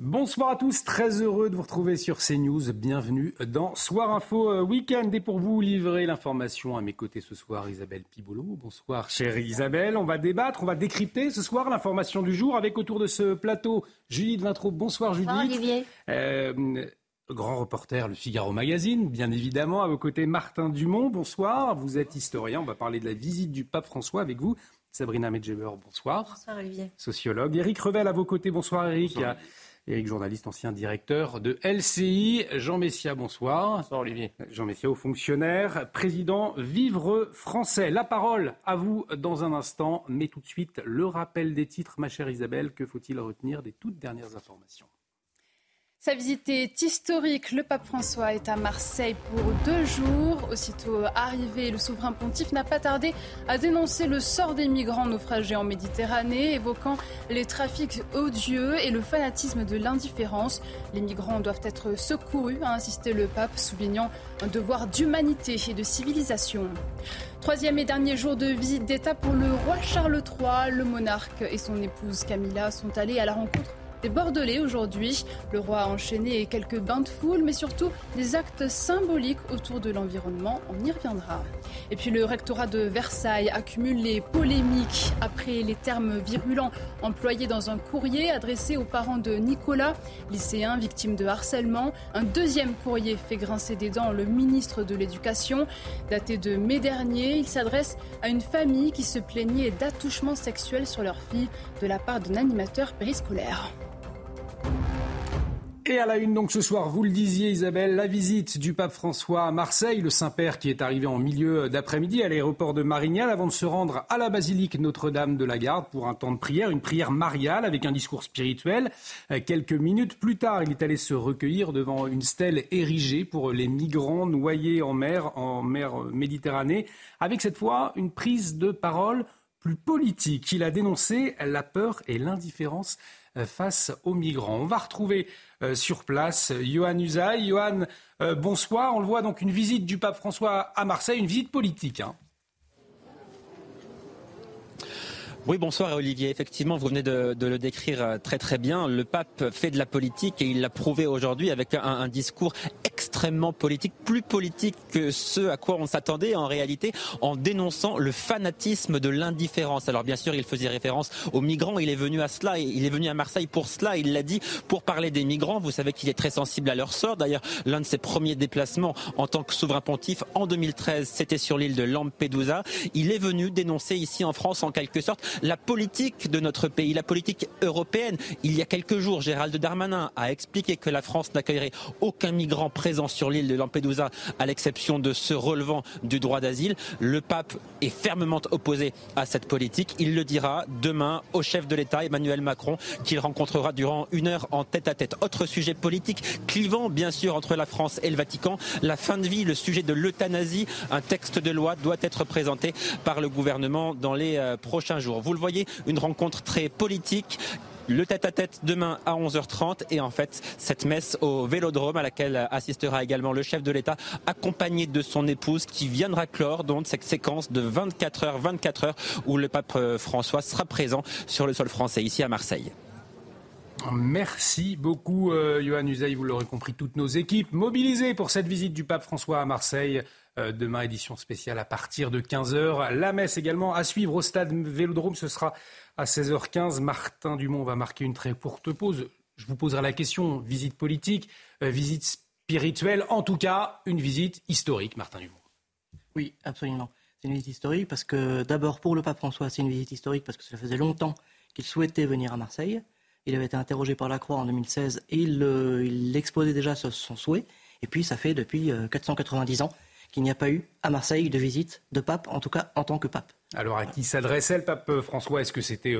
Bonsoir à tous, très heureux de vous retrouver sur CNews. Bienvenue dans Soir Info euh, Week-end. Et pour vous livrer l'information à mes côtés ce soir, Isabelle Piboulot. Bonsoir, chère Isabelle. On va débattre, on va décrypter ce soir l'information du jour avec autour de ce plateau Judith Vintraud. Bonsoir, Judith. Bonsoir, Olivier. Euh, grand reporter, le Figaro Magazine, bien évidemment. À vos côtés, Martin Dumont. Bonsoir. Vous êtes historien. On va parler de la visite du pape François avec vous. Sabrina Medjeber, bonsoir. Bonsoir, Olivier. Sociologue. Éric Revel à vos côtés. Bonsoir, Éric. Éric, journaliste, ancien directeur de LCI. Jean Messia, bonsoir. Bonsoir Olivier. Jean Messia, haut fonctionnaire, président Vivre Français. La parole à vous dans un instant, mais tout de suite, le rappel des titres, ma chère Isabelle. Que faut-il retenir des toutes dernières informations? Sa visite est historique. Le pape François est à Marseille pour deux jours. Aussitôt arrivé, le souverain pontife n'a pas tardé à dénoncer le sort des migrants naufragés en Méditerranée, évoquant les trafics odieux et le fanatisme de l'indifférence. Les migrants doivent être secourus, a insisté le pape, soulignant un devoir d'humanité et de civilisation. Troisième et dernier jour de visite d'État pour le roi Charles III. Le monarque et son épouse Camilla sont allés à la rencontre des Bordelais aujourd'hui. Le roi a enchaîné quelques bains de foule, mais surtout des actes symboliques autour de l'environnement. On y reviendra. Et puis le rectorat de Versailles accumule les polémiques après les termes virulents employés dans un courrier adressé aux parents de Nicolas, lycéen victime de harcèlement. Un deuxième courrier fait grincer des dents le ministre de l'Éducation. Daté de mai dernier, il s'adresse à une famille qui se plaignait d'attouchements sexuels sur leur fille de la part d'un animateur périscolaire. Et à la une, donc ce soir, vous le disiez Isabelle, la visite du pape François à Marseille, le Saint-Père qui est arrivé en milieu d'après-midi à l'aéroport de Marignal avant de se rendre à la basilique Notre-Dame de la Garde pour un temps de prière, une prière mariale avec un discours spirituel. Euh, quelques minutes plus tard, il est allé se recueillir devant une stèle érigée pour les migrants noyés en mer, en mer Méditerranée, avec cette fois une prise de parole plus politique. Il a dénoncé la peur et l'indifférence face aux migrants. On va retrouver euh, sur place Johan Usaï. Johan, euh, bonsoir. On le voit donc une visite du pape François à Marseille, une visite politique. Hein. Oui, bonsoir Olivier. Effectivement, vous venez de, de, le décrire très très bien. Le pape fait de la politique et il l'a prouvé aujourd'hui avec un, un, discours extrêmement politique, plus politique que ce à quoi on s'attendait en réalité, en dénonçant le fanatisme de l'indifférence. Alors bien sûr, il faisait référence aux migrants. Il est venu à cela, il est venu à Marseille pour cela. Il l'a dit pour parler des migrants. Vous savez qu'il est très sensible à leur sort. D'ailleurs, l'un de ses premiers déplacements en tant que souverain pontife en 2013, c'était sur l'île de Lampedusa. Il est venu dénoncer ici en France en quelque sorte la politique de notre pays, la politique européenne. Il y a quelques jours, Gérald Darmanin a expliqué que la France n'accueillerait aucun migrant présent sur l'île de Lampedusa, à l'exception de ceux relevant du droit d'asile. Le pape est fermement opposé à cette politique. Il le dira demain au chef de l'État, Emmanuel Macron, qu'il rencontrera durant une heure en tête à tête. Autre sujet politique clivant, bien sûr, entre la France et le Vatican. La fin de vie, le sujet de l'euthanasie. Un texte de loi doit être présenté par le gouvernement dans les euh, prochains jours. Vous le voyez, une rencontre très politique le tête-à-tête demain à 11h30 et en fait cette messe au Vélodrome à laquelle assistera également le chef de l'État accompagné de son épouse qui viendra clore donc cette séquence de 24 heures 24 heures où le pape François sera présent sur le sol français ici à Marseille. Merci beaucoup, euh, Johan Usaï. Vous l'aurez compris, toutes nos équipes mobilisées pour cette visite du pape François à Marseille. Euh, demain, édition spéciale à partir de 15h. La messe également à suivre au stade Vélodrome. Ce sera à 16h15. Martin Dumont va marquer une très courte pause. Je vous poserai la question visite politique, euh, visite spirituelle, en tout cas, une visite historique, Martin Dumont. Oui, absolument. C'est une visite historique parce que, d'abord, pour le pape François, c'est une visite historique parce que ça faisait longtemps qu'il souhaitait venir à Marseille. Il avait été interrogé par la Croix en 2016 et il, euh, exposait déjà son souhait. Et puis, ça fait depuis 490 ans qu'il n'y a pas eu à Marseille de visite de pape, en tout cas en tant que pape. Alors à qui s'adressait le pape François? Est-ce que c'était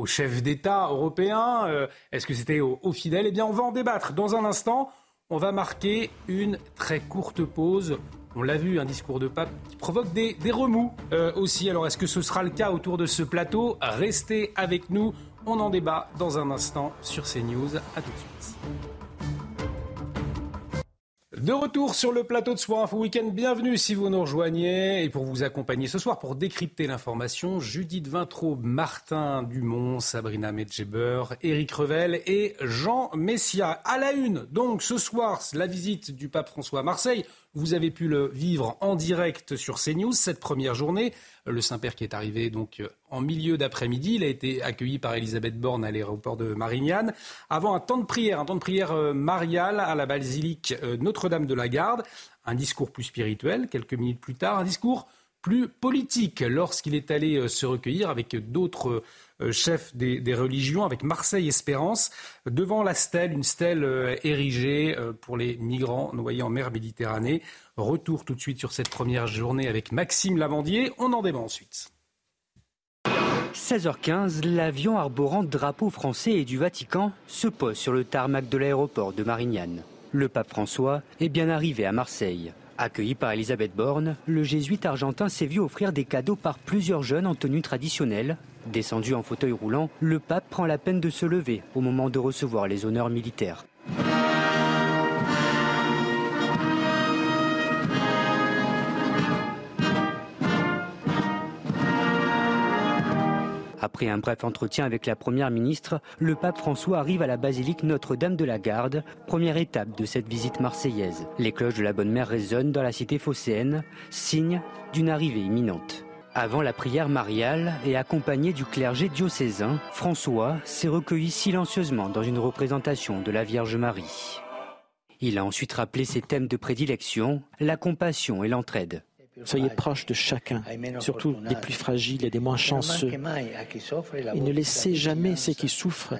aux chefs d'État européens euh, Est-ce que c'était aux, fidèles Eh bien, on va en débattre. Dans un instant, on va marquer une très courte pause. On l'a vu, un discours de pape qui provoque des, remous euh, aussi. Alors, est-ce que ce sera le cas autour de ce plateau? Restez avec nous. On en débat dans un instant sur CNews. A tout de suite. De retour sur le plateau de Soir Info Week-end, bienvenue si vous nous rejoignez. Et pour vous accompagner ce soir, pour décrypter l'information, Judith Vintraube, Martin Dumont, Sabrina Medjeber, Éric Revel et Jean Messia. À la une, donc ce soir, la visite du pape François à Marseille. Vous avez pu le vivre en direct sur CNews cette première journée. Le Saint-Père qui est arrivé donc euh, en milieu d'après-midi, il a été accueilli par Elisabeth Borne à l'aéroport de Marignane avant un temps de prière, un temps de prière euh, mariale à la basilique euh, Notre-Dame de la Garde. Un discours plus spirituel quelques minutes plus tard, un discours plus politique lorsqu'il est allé se recueillir avec d'autres euh, chef des, religions, avec Marseille Espérance, devant la stèle, une stèle euh, érigée euh, pour les migrants noyés en mer Méditerranée. Retour tout de suite sur cette première journée avec Maxime Lavandier. On en débat ensuite. 16h15, l'avion arborant drapeau français et du Vatican se pose sur le tarmac de l'aéroport de Marignane. Le pape François est bien arrivé à Marseille. Accueilli par Elisabeth Borne, le jésuite argentin s'est vu offrir des cadeaux par plusieurs jeunes en tenue traditionnelle. Descendu en fauteuil roulant, le pape prend la peine de se lever au moment de recevoir les honneurs militaires. Après un bref entretien avec la Première ministre, le pape François arrive à la basilique Notre-Dame de la Garde, première étape de cette visite marseillaise. Les cloches de la Bonne Mère résonnent dans la cité phocéenne, signe d'une arrivée imminente. Avant la prière mariale et accompagné du clergé diocésain, François s'est recueilli silencieusement dans une représentation de la Vierge Marie. Il a ensuite rappelé ses thèmes de prédilection, la compassion et l'entraide. Soyez proche de chacun, surtout des plus fragiles et des moins chanceux. Et ne laissez jamais ceux qui souffrent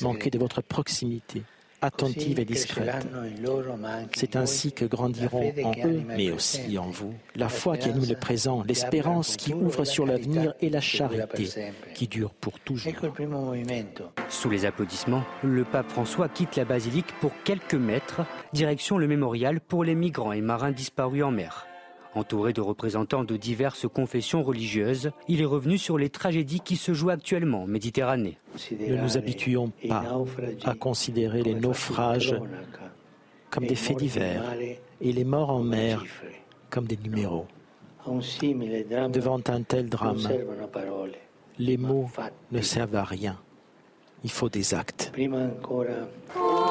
manquer de votre proximité attentive et discrète. C'est ainsi que grandiront en eux, mais aussi en vous, la foi qui anime le présent, l'espérance qui ouvre sur l'avenir et la charité qui dure pour toujours. Sous les applaudissements, le pape François quitte la basilique pour quelques mètres, direction le mémorial pour les migrants et marins disparus en mer. Entouré de représentants de diverses confessions religieuses, il est revenu sur les tragédies qui se jouent actuellement en Méditerranée. Ne nous habituons pas à considérer les naufrages comme des faits divers et les morts en mer comme des numéros. Devant un tel drame, les mots ne servent à rien. Il faut des actes.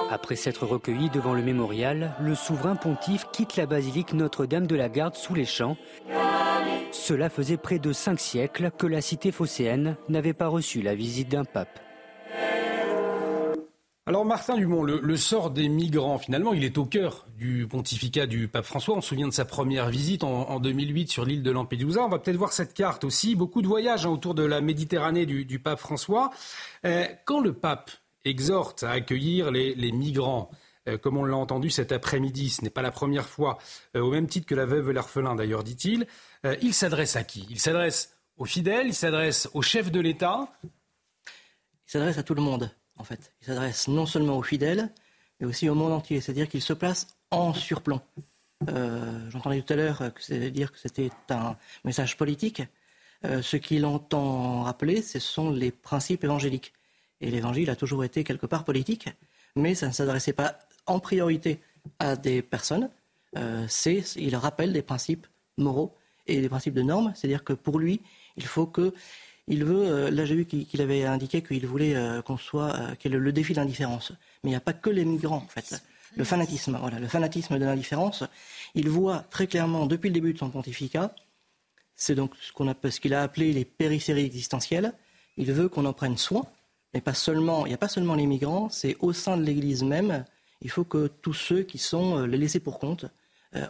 Après s'être recueilli devant le mémorial, le souverain pontife quitte la basilique Notre-Dame de la Garde sous les champs. Cela faisait près de cinq siècles que la cité phocéenne n'avait pas reçu la visite d'un pape. Alors Martin Dumont, le, sort des migrants, finalement, il est au cœur du pontificat du pape François. On se souvient de sa première visite en, 2008 sur l'île de Lampedusa. On va peut-être voir cette carte aussi. Beaucoup de voyages hein, autour de la Méditerranée du, pape François. Euh, quand le pape exhorte à accueillir les, migrants, euh, comme on l'a entendu cet après-midi, ce n'est pas la première fois, euh, au même titre que la veuve et l'orphelin d'ailleurs, dit-il, il s'adresse à qui? Il s'adresse aux fidèles, il s'adresse au chef de l'État? Il s'adresse à tout le monde en fait. Il s'adresse non seulement aux fidèles, mais aussi au monde entier. C'est-à-dire qu'il se place en surplomb. Euh, j'entendais tout à l'heure dire que c'était un message politique. Euh, ce qu'il entend rappeler, ce sont les principes évangéliques. Et l'évangile a toujours été quelque part politique, mais ça ne s'adressait pas en priorité à des personnes. Euh, il rappelle des principes moraux et des principes de normes. C'est-à-dire que pour lui, il faut que il veut, euh, là j'ai vu qu'il avait indiqué qu'il voulait euh, qu'on soit, euh, qu'il le défi de l'indifférence. Mais il n'y a pas que les migrants en fait. Le fanatisme, voilà, le fanatisme de l'indifférence, il voit très clairement depuis le début de son pontificat, c'est donc ce qu'il a appelé les périphéries existentielles. Il veut qu'on en prenne soin, mais pas seulement. Il n'y a pas seulement les migrants, c'est au sein de l'Église même. Il faut que tous ceux qui sont les laissés pour compte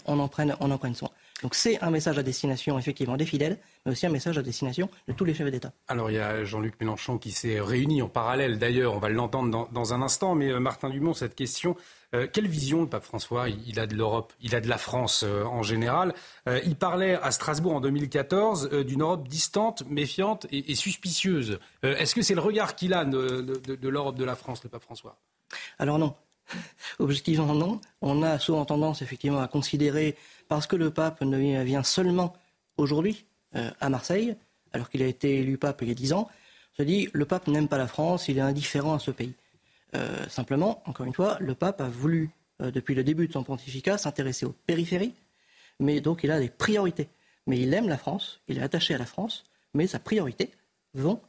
on, en prenne, on en prenne soin. Donc c'est un message à destination effectivement des fidèles, mais aussi un message à destination de tous les chefs d'État. Alors il y a Jean-Luc Mélenchon qui s'est réuni en parallèle d'ailleurs, on va l'entendre dans, un instant, mais Martin Dumont, cette question, quelle vision le pape François il a de l'Europe, il a de la France en général? Il parlait à Strasbourg en 2014 d'une Europe distante, méfiante et, suspicieuse. Est-ce que c'est le regard qu'il a de, de l'Europe de la France, le pape François? Alors non. Objectivement, non. On a souvent tendance, effectivement, à considérer, parce que le pape ne vient seulement aujourd'hui euh, à Marseille, alors qu'il a été élu pape il y a dix ans, on se dit, le pape n'aime pas la France, il est indifférent à ce pays. Euh, simplement, encore une fois, le pape a voulu, euh, depuis le début de son pontificat, s'intéresser aux périphéries, mais donc il a des priorités. Mais il aime la France, il est attaché à la France, mais sa priorité va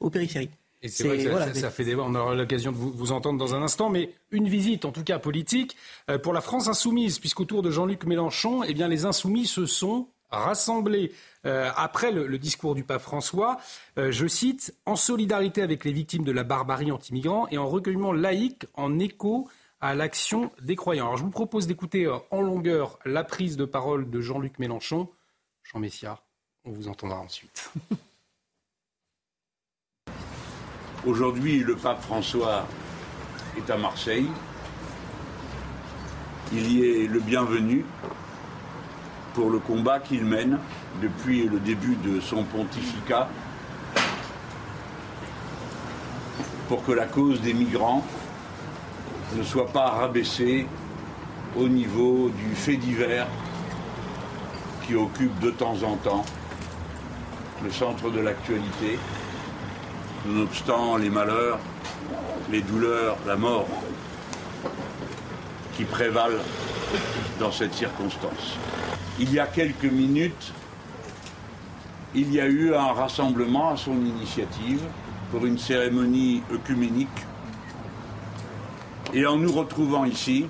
aux périphéries. Et c'est vrai que ça, fait débat, on aura l'occasion de vous, entendre dans un instant, mais une visite, en tout cas politique, euh, pour la France insoumise, puisqu'autour de Jean-Luc Mélenchon, eh bien, les insoumis se sont rassemblés euh, après le, discours du pape François, euh, je cite, en solidarité avec les victimes de la barbarie anti-migrants et en recueillement laïque en écho à l'action des croyants. Alors je vous propose d'écouter en longueur la prise de parole de Jean-Luc Mélenchon. Jean Messia, on vous entendra ensuite. Aujourd'hui, le pape François est à Marseille. Il y est le bienvenu pour le combat qu'il mène depuis le début de son pontificat pour que la cause des migrants ne soit pas rabaissée au niveau du fait divers qui occupe de temps en temps le centre de l'actualité nonobstant les malheurs, les douleurs, la mort qui prévalent dans cette circonstance. Il y a quelques minutes, il y a eu un rassemblement à son initiative pour une cérémonie œcuménique. Et en nous retrouvant ici,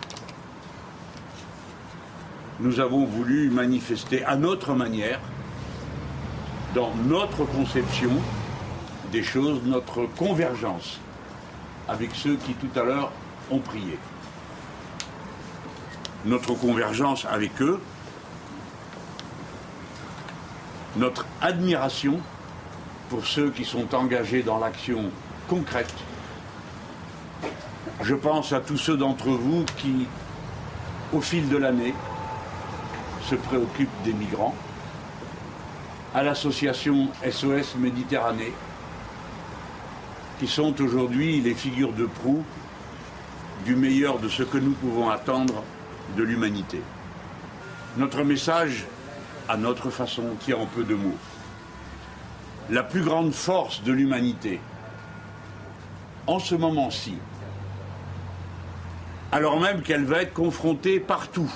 nous avons voulu manifester à notre manière, dans notre conception, des choses, notre convergence avec ceux qui tout à l'heure ont prié. Notre convergence avec eux, notre admiration pour ceux qui sont engagés dans l'action concrète. Je pense à tous ceux d'entre vous qui, au fil de l'année, se préoccupent des migrants, à l'association SOS Méditerranée, qui sont aujourd'hui les figures de proue du meilleur de ce que nous pouvons attendre de l'humanité. Notre message, à notre façon, tient en peu de mots. La plus grande force de l'humanité, en ce moment-ci, alors même qu'elle va être confrontée partout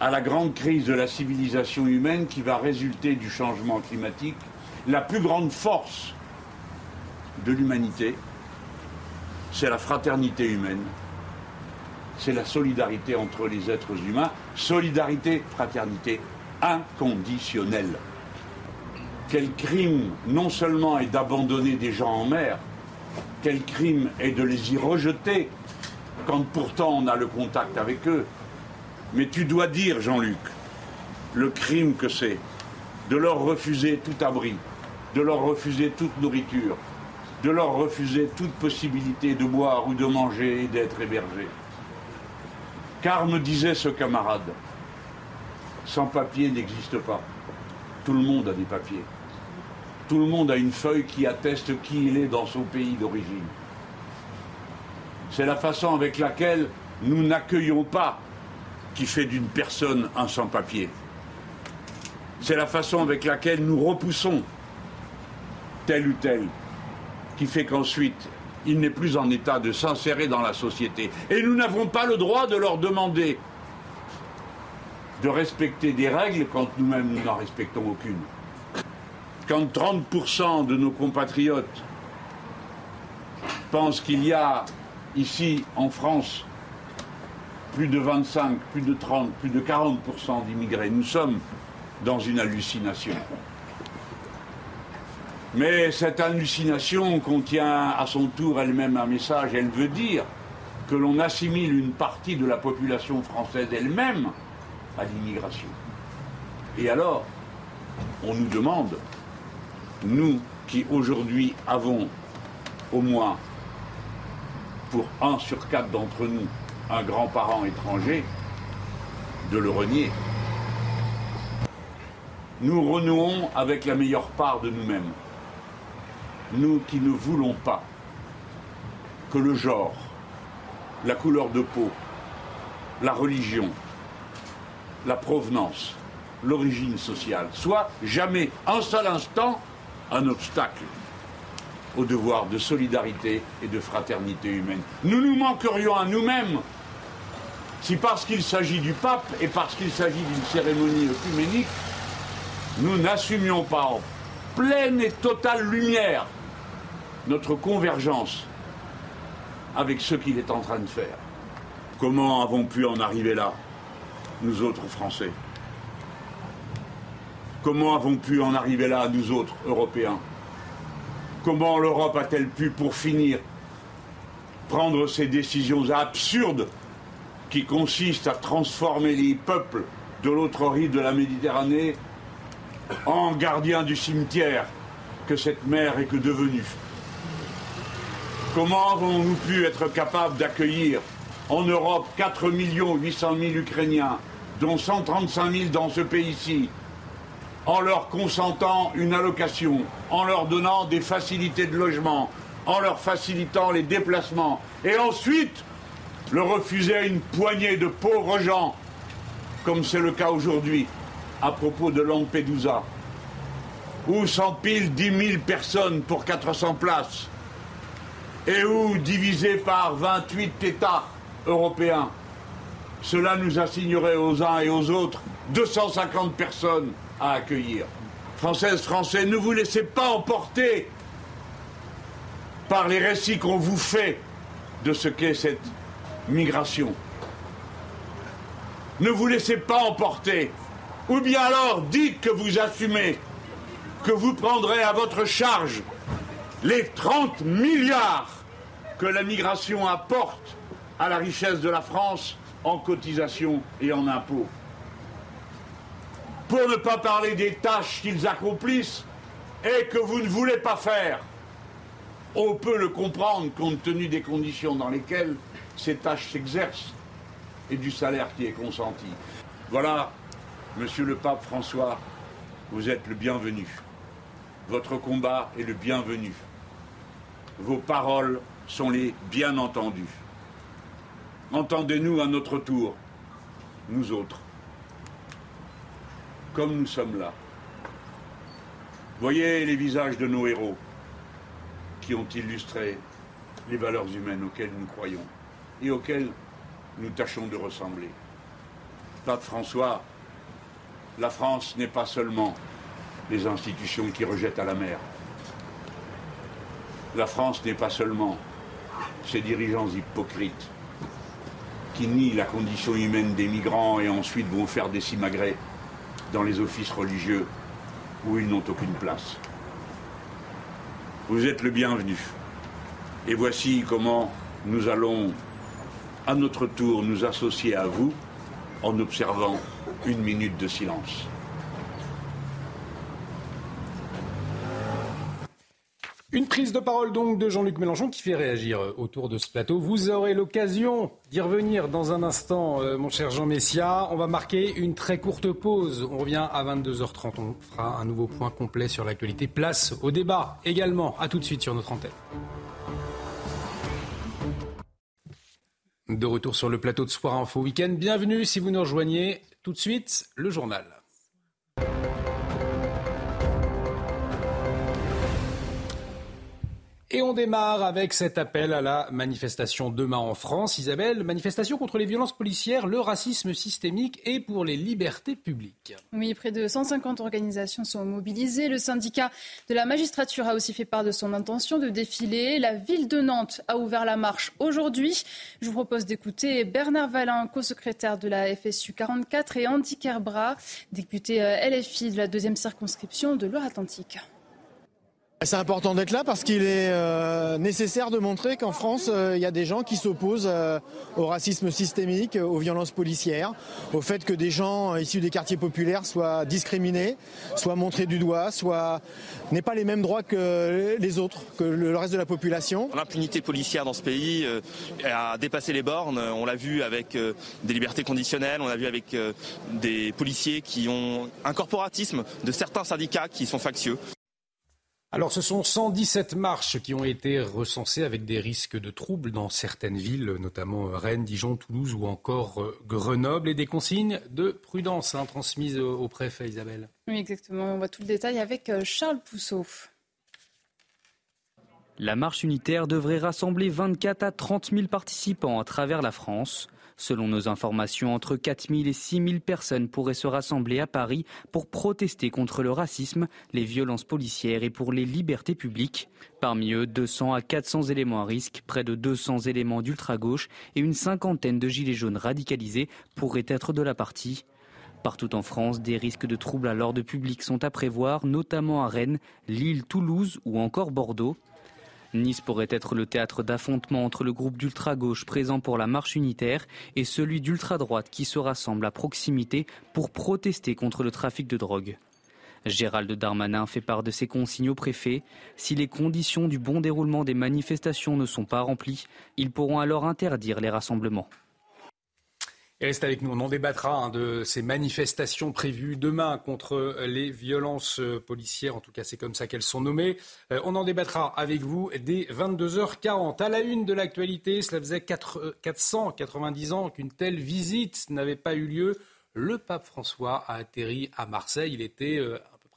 à la grande crise de la civilisation humaine qui va résulter du changement climatique, la plus grande force de l'humanité, c'est la fraternité humaine, c'est la solidarité entre les êtres humains, solidarité, fraternité inconditionnelle. Quel crime non seulement est d'abandonner des gens en mer, quel crime est de les y rejeter quand pourtant on a le contact avec eux. Mais tu dois dire, Jean-Luc, le crime que c'est de leur refuser tout abri, de leur refuser toute nourriture, de leur refuser toute possibilité de boire ou de manger et d'être hébergés. Car me disait ce camarade, sans papier n'existe pas. Tout le monde a des papiers. Tout le monde a une feuille qui atteste qui il est dans son pays d'origine. C'est la façon avec laquelle nous n'accueillons pas qui fait d'une personne un sans-papier. C'est la façon avec laquelle nous repoussons tel ou tel qui fait qu'ensuite, il n'est plus en état de s'insérer dans la société. Et nous n'avons pas le droit de leur demander de respecter des règles quand nous-mêmes nous n'en respectons aucune. Quand 30% de nos compatriotes pensent qu'il y a ici en France plus de 25, plus de 30, plus de 40% d'immigrés, nous sommes dans une hallucination. Mais cette hallucination contient à son tour elle-même un message. Elle veut dire que l'on assimile une partie de la population française elle-même à l'immigration. Et alors, on nous demande, nous qui aujourd'hui avons au moins pour un sur quatre d'entre nous un grand-parent étranger, de le renier. Nous renouons avec la meilleure part de nous-mêmes. Nous qui ne voulons pas que le genre, la couleur de peau, la religion, la provenance, l'origine sociale soient jamais un seul instant un obstacle au devoir de solidarité et de fraternité humaine. Nous nous manquerions à nous-mêmes si parce qu'il s'agit du pape et parce qu'il s'agit d'une cérémonie œcuménique, nous n'assumions pas en pleine et totale lumière notre convergence avec ce qu'il est en train de faire. Comment avons pu en arriver là, nous autres Français? Comment avons pu en arriver là, nous autres Européens? Comment l'Europe a-t-elle pu, pour finir, prendre ces décisions absurdes qui consistent à transformer les peuples de l'autre rive de la Méditerranée en gardiens du cimetière que cette mer est que devenue? Comment avons-nous pu être capables d'accueillir en Europe 4 800 000 Ukrainiens, dont 135 000 dans ce pays-ci, en leur consentant une allocation, en leur donnant des facilités de logement, en leur facilitant les déplacements, et ensuite le refuser à une poignée de pauvres gens, comme c'est le cas aujourd'hui à propos de Lampedusa, où s'empilent 10 000 personnes pour 400 places, et où, divisé par 28 États européens, cela nous assignerait aux uns et aux autres 250 personnes à accueillir. Françaises, Français, ne vous laissez pas emporter par les récits qu'on vous fait de ce qu'est cette migration. Ne vous laissez pas emporter. Ou bien alors dites que vous assumez, que vous prendrez à votre charge les 30 milliards que la migration apporte à la richesse de la France en cotisation et en impôts pour ne pas parler des tâches qu'ils accomplissent et que vous ne voulez pas faire. On peut le comprendre compte tenu des conditions dans lesquelles ces tâches s'exercent et du salaire qui est consenti. Voilà, monsieur le pape François, vous êtes le bienvenu. Votre combat est le bienvenu. Vos paroles sont les bien entendues. Entendez-nous à notre tour, nous autres comme nous sommes là. Voyez les visages de nos héros qui ont illustré les valeurs humaines auxquelles nous croyons et auxquelles nous tâchons de ressembler. Pape François, la France n'est pas seulement les institutions qui rejettent à la mer. La France n'est pas seulement ces dirigeants hypocrites qui nient la condition humaine des migrants et ensuite vont faire des simagrées dans les offices religieux où ils n'ont aucune place. Vous êtes le bienvenu. Et voici comment nous allons à notre tour nous associer à vous en observant une minute de silence. Une prise de parole donc de Jean-Luc Mélenchon qui fait réagir euh, autour de ce plateau. Vous aurez l'occasion d'y revenir dans un instant, euh, mon cher Jean Messia. On va marquer une très courte pause. On revient à 22h30. On fera un nouveau point complet sur l'actualité. Place au débat également. À tout de suite sur notre antenne. De retour sur le plateau de Soir Info Week-end. Bienvenue si vous nous rejoignez. Tout de suite, le journal. Et on démarre avec cet appel à la manifestation demain en France. Isabelle, manifestation contre les violences policières, le racisme systémique et pour les libertés publiques. Oui, près de 150 organisations sont mobilisées. Le syndicat de la magistrature a aussi fait part de son intention de défiler. La ville de Nantes a ouvert la marche aujourd'hui. Je vous propose d'écouter Bernard Vallin, co-secrétaire de la FSU 44, et Andy Kerbra, député euh, LFI de la deuxième circonscription de Loire-Atlantique. C'est important d'être là parce qu'il est euh, nécessaire de montrer qu'en France, euh, il y a des gens qui s'opposent euh, au racisme systémique, aux violences policières, au fait que des gens issus des quartiers populaires soient discriminés, soient montrés du doigt, soient n'aient pas les mêmes droits que les autres, que le reste de la population. L'impunité policière dans ce pays a dépassé les bornes. On l'a vu avec des libertés conditionnelles, on l'a vu avec des policiers qui ont un corporatisme de certains syndicats qui sont factieux. Alors ce sont 117 marches qui ont été recensées avec des risques de troubles dans certaines villes, notamment Rennes, Dijon, Toulouse ou encore euh, Grenoble, et des consignes de prudence hein, transmises au préfet Isabelle. Oui, exactement. On voit tout le détail avec euh, Charles Pousseau. La marche unitaire devrait rassembler 24 à 30 000 participants à travers la France. Selon nos informations, entre 4 000 et 6 000 personnes pourraient se rassembler à Paris pour protester contre le racisme, les violences policières et pour les libertés publiques. Parmi eux, 200 à 400 éléments à risque, près de 200 éléments d'ultra-gauche et une cinquantaine de gilets jaunes radicalisés pourraient être de la partie. Partout en France, des risques de troubles à l'ordre public sont à prévoir, notamment à Rennes, Lille, Toulouse ou encore Bordeaux. Nice pourrait être le théâtre d'affrontements entre le groupe d'ultra-gauche présent pour la marche unitaire et celui d'ultra-droite qui se rassemble à proximité pour protester contre le trafic de drogue. Gérald Darmanin fait part de ses consignes au préfet. Si les conditions du bon déroulement des manifestations ne sont pas remplies, ils pourront alors interdire les rassemblements. Et reste avec nous, on en débattra hein, de ces manifestations prévues demain contre les violences euh, policières, en tout cas c'est comme ça qu'elles sont nommées. Euh, on en débattra avec vous dès 22h40. À la une de l'actualité, cela faisait 4, 490 euh, ans qu'une telle visite n'avait pas eu lieu. Le pape François a atterri à Marseille. Il était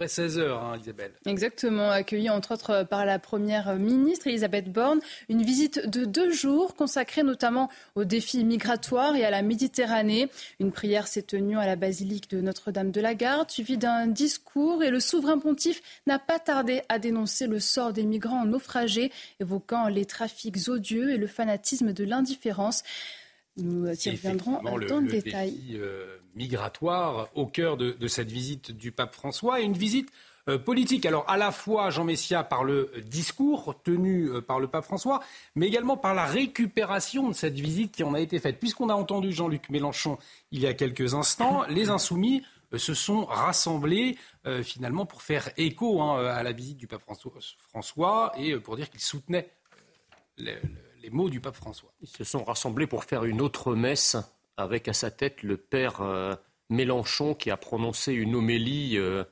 près 16 heures, hein, Isabelle. Exactement, accueilli entre autres par la première ministre Elisabeth Borne. Une visite de deux jours consacrée notamment aux défis migratoires et à la Méditerranée. Une prière s'est tenue à la basilique de Notre-Dame de la Garde, suivie d'un discours et le souverain pontife n'a pas tardé à dénoncer le sort des migrants naufragés, évoquant les trafics odieux et le fanatisme de l'indifférence. Nous y reviendrons dans le, le détail. Défi, euh, migratoire au cœur de, cette visite du pape François et une visite euh, politique. Alors à la fois, Jean Messia, par le discours tenu euh, par le pape François, mais également par la récupération de cette visite qui en a été faite. Puisqu'on a entendu Jean-Luc Mélenchon il y a quelques instants, les insoumis se sont rassemblés finalement pour faire écho hein, à la visite du pape François, et pour dire qu'ils soutenaient le les mots du pape François. Ils se sont rassemblés pour faire une autre messe avec à sa tête le père euh, Mélenchon qui a prononcé une homélie euh,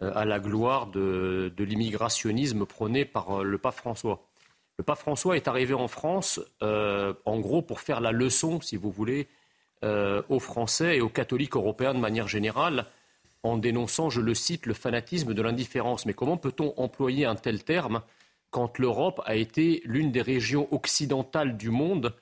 euh, à la gloire de, l'immigrationnisme prôné par le pape François. Le pape François est arrivé en France, en gros, pour faire la leçon, si vous voulez, aux Français et aux catholiques européens de manière générale, en dénonçant, je le cite, le fanatisme de l'indifférence. Mais comment peut-on employer un tel terme quand l'Europe a été l'une des régions occidentales du monde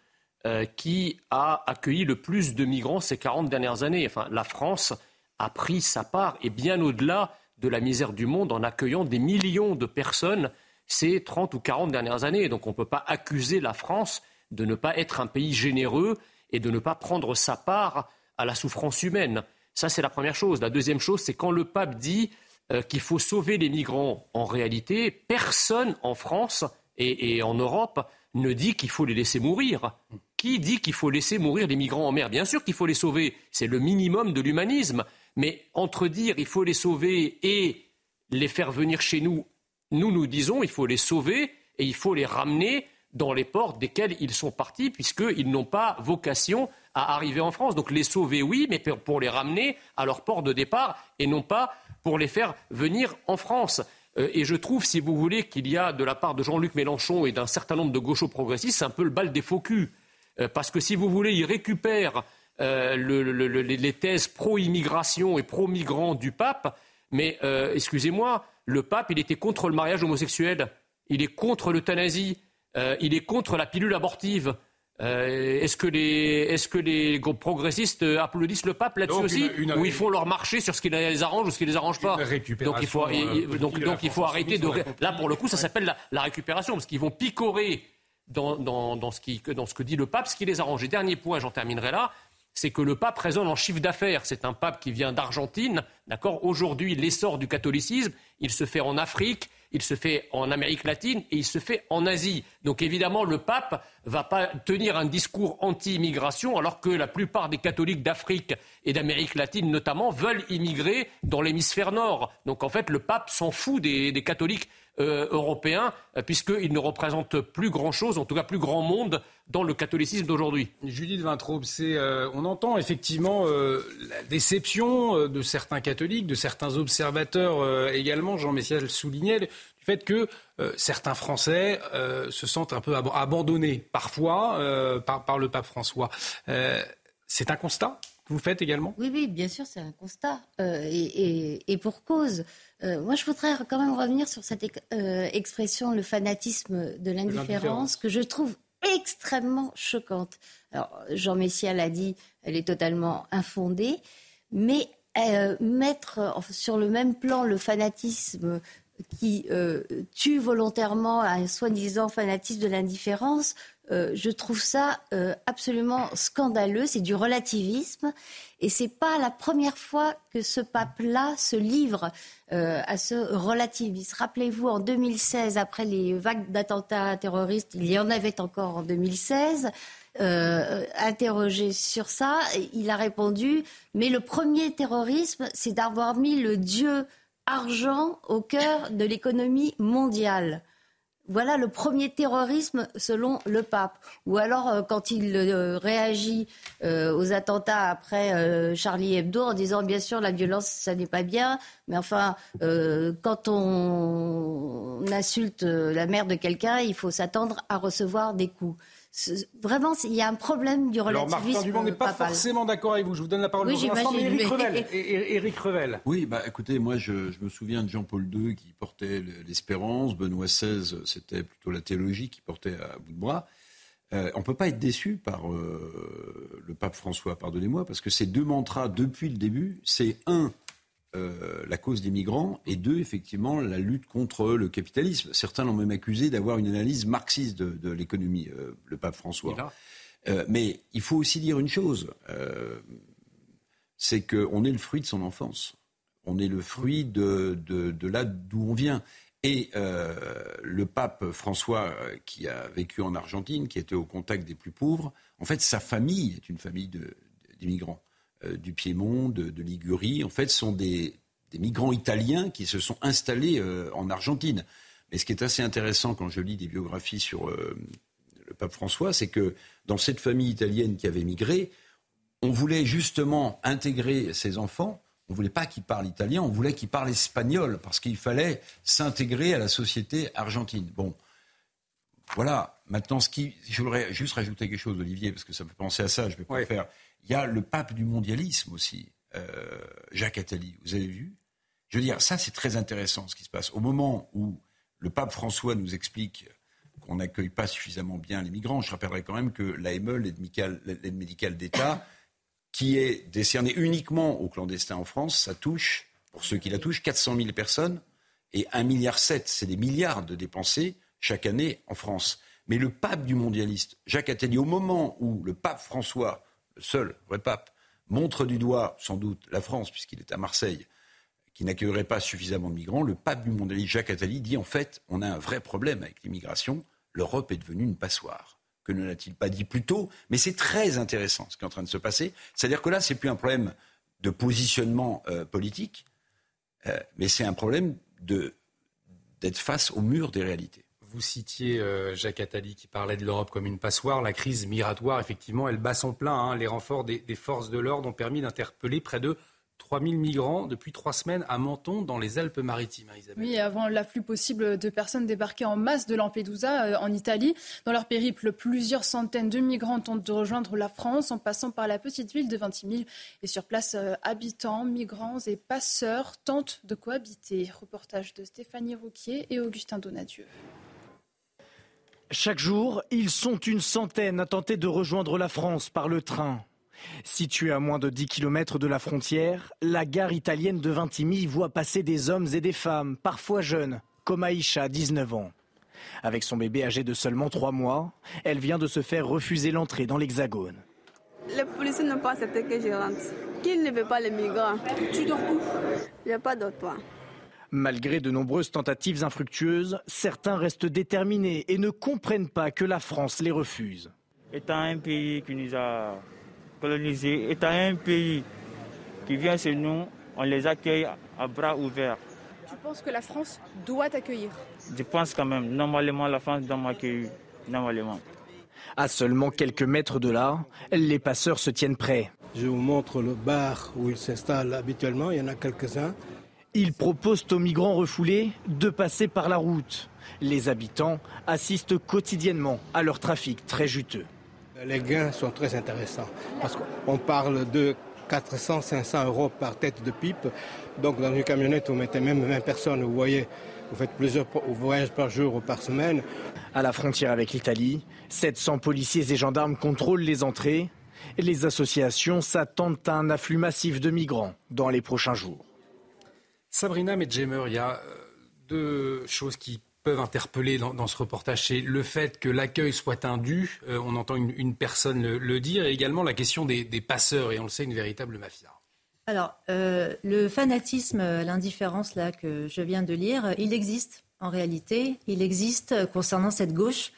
euh, qui a accueilli le plus de migrants ces 40 dernières années. Enfin, la France a pris sa part et bien au-delà de la misère du monde en accueillant des millions de personnes ces 30 ou 40 dernières années. Donc on ne peut pas accuser la France de ne pas être un pays généreux et de ne pas prendre sa part à la souffrance humaine. Ça, c'est la première chose. La deuxième chose, c'est quand le pape dit euh, qu'il faut sauver les migrants, en réalité, personne en France et, en Europe ne dit qu'il faut les laisser mourir. Qui dit qu'il faut laisser mourir les migrants en mer? Bien sûr qu'il faut les sauver, c'est le minimum de l'humanisme. Mais entre dire il faut les sauver et les faire venir chez nous, nous nous disons il faut les sauver et il faut les ramener dans les ports desquels ils sont partis, puisqu'ils n'ont pas vocation à arriver en France. Donc les sauver, oui, mais pour les ramener à leur port de départ et non pas pour les faire venir en France. Euh, et je trouve, si vous voulez, qu'il y a de la part de Jean-Luc Mélenchon et d'un certain nombre de gauchos progressistes un peu le bal des faux. Euh, parce que si vous voulez, ils récupèrent euh, les thèses pro-immigration et pro-migrants du pape. Mais excusez-moi, le pape, il était contre le mariage homosexuel. Il est contre l'euthanasie. il est contre la pilule abortive. Euh, est-ce que les est-ce que les progressistes applaudissent le pape là-dessus aussi ou ils font leur marché sur ce qui les arrange ou ce qui les arrange pas Donc il faut euh, donc, donc il faut arrêter de là pour le coup ça s'appelle la, récupération parce qu'ils vont picorer dans, dans, dans, ce qui, dans ce que dit le pape ce qui les arrange. Et dernier point, j'en terminerai là, c'est que le pape résonne en chiffre d'affaires. C'est un pape qui vient d'Argentine, d'accord? Aujourd'hui, l'essor du catholicisme, il se fait en Afrique, il se fait en Amérique latine et il se fait en Asie. Donc évidemment, le pape va pas tenir un discours anti-immigration alors que la plupart des catholiques d'Afrique et d'Amérique latine notamment veulent immigrer dans l'hémisphère nord. Donc en fait, le pape s'en fout des, catholiques euh, européens euh, puisqu'ils ne représentent plus grand-chose, en tout cas plus grand monde dans le catholicisme d'aujourd'hui. Judith Vintraube, euh, on entend effectivement la déception de certains catholiques, de certains observateurs également. Jean Messias le soulignait du fait que certains Français se sentent un peu abandonnés parfois par, par, le pape François. c'est un constat vous faites également? Oui, oui, bien sûr, c'est un constat. Euh, et, pour cause. Euh, moi, je voudrais quand même revenir sur cette euh, expression, le fanatisme de l'indifférence, que je trouve extrêmement choquante. Alors, Jean Messia l'a dit, elle est totalement infondée, mais mettre sur le même plan le fanatisme qui tue volontairement un soi-disant fanatisme de l'indifférence, euh, je trouve ça euh, absolument scandaleux. C'est du relativisme. Et c'est pas la première fois que ce pape-là se livre euh, à ce relativisme. Rappelez-vous, en 2016, après les vagues d'attentats terroristes, il y en avait encore en 2016. interrogé sur ça, il a répondu Mais le premier terrorisme, c'est d'avoir mis le Dieu argent au cœur de l'économie mondiale. Voilà le premier terrorisme selon le pape. Ou alors euh, quand il euh, réagit euh, aux attentats après Charlie Hebdo en disant bien sûr la violence ça n'est pas bien, mais enfin quand on insulte la mère de quelqu'un, il faut s'attendre à recevoir des coups vraiment, il y a un problème du relativisme. Alors, Martin Dumont n'est pas forcément d'accord avec vous. Je vous donne la parole oui, pour mais Éric Revel. Oui, bah, écoutez, moi, je, me souviens de Jean-Paul II qui portait l'espérance. Benoît XVI, c'était plutôt la théologie qui portait à bout de bras. Euh, on ne peut pas être déçu par euh, le pape François, pardonnez-moi, parce que ces deux mantras, depuis le début, c'est un, euh, la cause des migrants et deux, effectivement, la lutte contre le capitalisme. Certains l'ont même accusé d'avoir une analyse marxiste de, l'économie, euh, le pape François. Euh, mais il faut aussi dire une chose, c'est qu'on est le fruit de son enfance. On est le fruit de, de là d'où on vient. Et le pape François, qui a vécu en Argentine, qui était au contact des plus pauvres, en fait, sa famille est une famille d'immigrants. Euh, du Piémont, de, Ligurie, en fait, sont des, migrants italiens qui se sont installés euh, en Argentine. Mais ce qui est assez intéressant quand je lis des biographies sur euh, le pape François, c'est que dans cette famille italienne qui avait migré, on voulait justement intégrer ses enfants. On ne voulait pas qu'ils parlent italien, on voulait qu'ils parlent espagnol, parce qu'il fallait s'intégrer à la société argentine. Bon, voilà. Maintenant, ce qui, je voudrais juste rajouter quelque chose, Olivier, parce que ça me fait penser à ça. Je vais pas faire il y a le pape du mondialisme aussi, euh, Jacques Attali. Vous avez vu? Je veux dire, ça c'est très intéressant ce qui se passe. Au moment où le pape François nous explique qu'on n'accueille pas suffisamment bien les migrants, je rappellerai quand même que l'AME, l'aide médicale d'État, qui est décernée uniquement aux clandestins en France, ça touche, pour ceux qui la touchent, 400 000 personnes et 1,7 milliard, c'est des milliards de dépensés chaque année en France. Mais le pape du mondialiste, Jacques Attali, au moment où le pape François seul vrai pape, montre du doigt, sans doute, la France, puisqu'il est à Marseille, qui n'accueillerait pas suffisamment de migrants, le pape du monde, Jacques Attali, dit en fait, on a un vrai problème avec l'immigration, l'Europe est devenue une passoire. Que ne l'a-t-il pas dit plus tôt? Mais c'est très intéressant ce qui est en train de se passer. C'est-à-dire que là, c'est plus un problème de positionnement euh, politique, euh, mais c'est un problème d'être face au mur des réalités. Vous citiez euh, Jacques Attali qui parlait de l'Europe comme une passoire. La crise migratoire, effectivement, elle bat son plein. Hein. Les renforts des, forces de l'ordre ont permis d'interpeller près de 3000 migrants depuis trois semaines à Menton, dans les Alpes-Maritimes. Hein, oui, avant l'afflux possible de personnes débarquées en masse de Lampedusa euh, en Italie. Dans leur périple, plusieurs centaines de migrants tentent de rejoindre la France en passant par la petite ville de Vintimille. Et sur place, euh, habitants, migrants et passeurs tentent de cohabiter. Reportage de Stéphanie Rouquier et Augustin Donadieu. Chaque jour, ils sont une centaine à tenter de rejoindre la France par le train. Située à moins de 10 km de la frontière, la gare italienne de Vintimille voit passer des hommes et des femmes, parfois jeunes, comme Aïcha, 19 ans. Avec son bébé âgé de seulement 3 mois, elle vient de se faire refuser l'entrée dans l'Hexagone. Les policiers n'ont pas accepté que je rentre. Qu'ils ne veulent pas les migrants. Tu dors où? Il n'y a pas d'autre Malgré de nombreuses tentatives infructueuses, certains restent déterminés et ne comprennent pas que la France les refuse. Étant un pays qui nous a colonisés, étant un pays qui vient chez nous, on les accueille à bras ouverts. Tu penses que la France doit accueillir Je pense quand même, normalement, la France doit m'accueillir. Normalement. À seulement quelques mètres de là, les passeurs se tiennent prêts. Je vous montre le bar où ils s'installent habituellement, il y en a quelques-uns. Ils proposent aux migrants refoulés de passer par la route. Les habitants assistent quotidiennement à leur trafic très juteux. Les gains sont très intéressants parce qu'on parle de 400-500 euros par tête de pipe. Donc dans une camionnette, vous mettez même 20 personnes, vous voyez, vous faites plusieurs voyages par jour ou par semaine. À la frontière avec l'Italie, 700 policiers et gendarmes contrôlent les entrées. Les associations s'attendent à un afflux massif de migrants dans les prochains jours. Sabrina Medjemer, il y a euh, deux choses qui peuvent interpeller dans, ce reportage. C'est le fait que l'accueil soit indu, euh, on entend une, personne le, dire, et également la question des, passeurs, et on le sait, une véritable mafia. Alors, euh, le fanatisme, l'indifférence là que je viens de lire, il existe en réalité. Il existe concernant cette gauche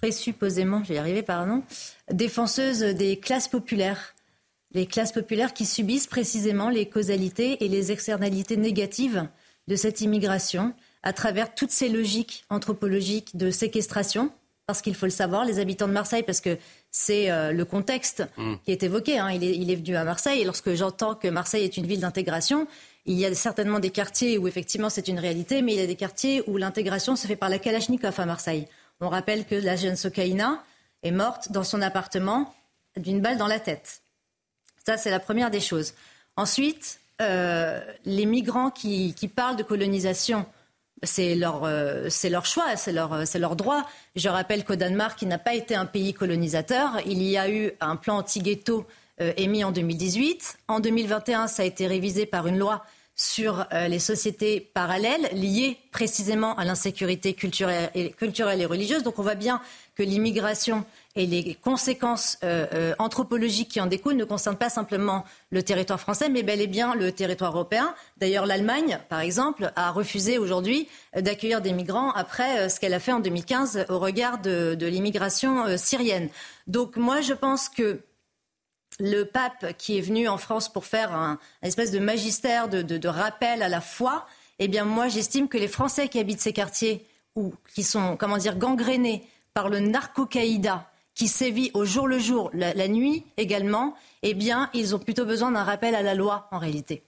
présupposément, j'ai arrivé pardon, défenseuse des classes populaires les classes populaires qui subissent précisément les causalités et les externalités négatives de cette immigration à travers toutes ces logiques anthropologiques de séquestration. Parce qu'il faut le savoir, les habitants de Marseille, parce que c'est euh, le contexte mm. qui est évoqué. Hein. il, est, il, est, venu à Marseille et lorsque j'entends que Marseille est une ville d'intégration, il y a certainement des quartiers où effectivement c'est une réalité, mais il y a des quartiers où l'intégration se fait par la Kalachnikov à Marseille. On rappelle que la jeune Sokaina est morte dans son appartement d'une balle dans la tête. Ça, c'est la première des choses. Ensuite, euh, les migrants qui, parlent de colonisation, c'est leur, euh, choix, c'est leur, droit. Je rappelle qu'au Danemark, qui n'a pas été un pays colonisateur, il y a eu un plan anti-ghetto euh, émis en 2018. En 2021, ça a été révisé par une loi sur les sociétés parallèles liées précisément à l'insécurité culturelle et religieuse. Donc on voit bien que l'immigration et les conséquences euh, euh, anthropologiques qui en découlent ne concernent pas simplement le territoire français, mais bel et bien le territoire européen. D'ailleurs, l'Allemagne, par exemple, a refusé aujourd'hui d'accueillir des migrants après euh, ce qu'elle a fait en 2015 au regard de, l'immigration syrienne. Donc moi, je pense que le pape qui est venu en France pour faire un, espèce de magistère de, de, rappel à la foi, eh bien moi j'estime que les Français qui habitent ces quartiers ou qui sont comment dire gangrénés par le narco-caïda qui sévit au jour le jour, la, nuit également, eh bien, ils ont plutôt besoin d'un rappel à la loi en réalité.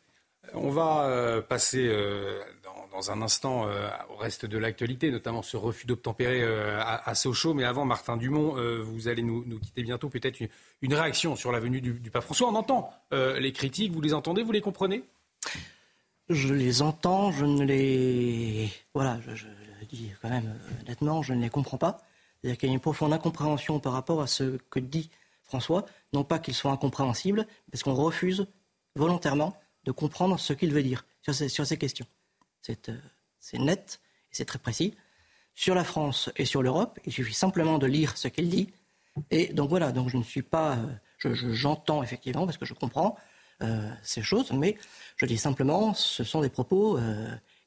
On va euh, passer euh, dans, un instant euh, au reste de l'actualité, notamment ce refus d'obtempérer à, Sochaux. Mais avant, Martin Dumont, vous allez nous, quitter bientôt. Peut-être une, réaction sur la venue du, pape François. On entend les critiques, vous les entendez, vous les comprenez? Je les entends, je ne les. Voilà, je, je le dis quand même honnêtement, je ne les comprends pas. C'est-à-dire qu'il y a une profonde incompréhension par rapport à ce que dit François, non pas qu'il soit incompréhensible, parce qu'on refuse volontairement de comprendre ce qu'il veut dire sur ces, questions. Euh, c'est net et c'est très précis. Sur la France et sur l'Europe, il suffit simplement de lire ce qu'il dit. Et donc voilà, donc je ne suis pas. Euh, j'entends effectivement, parce que je comprends euh, ces choses, mais je dis simplement, ce sont des propos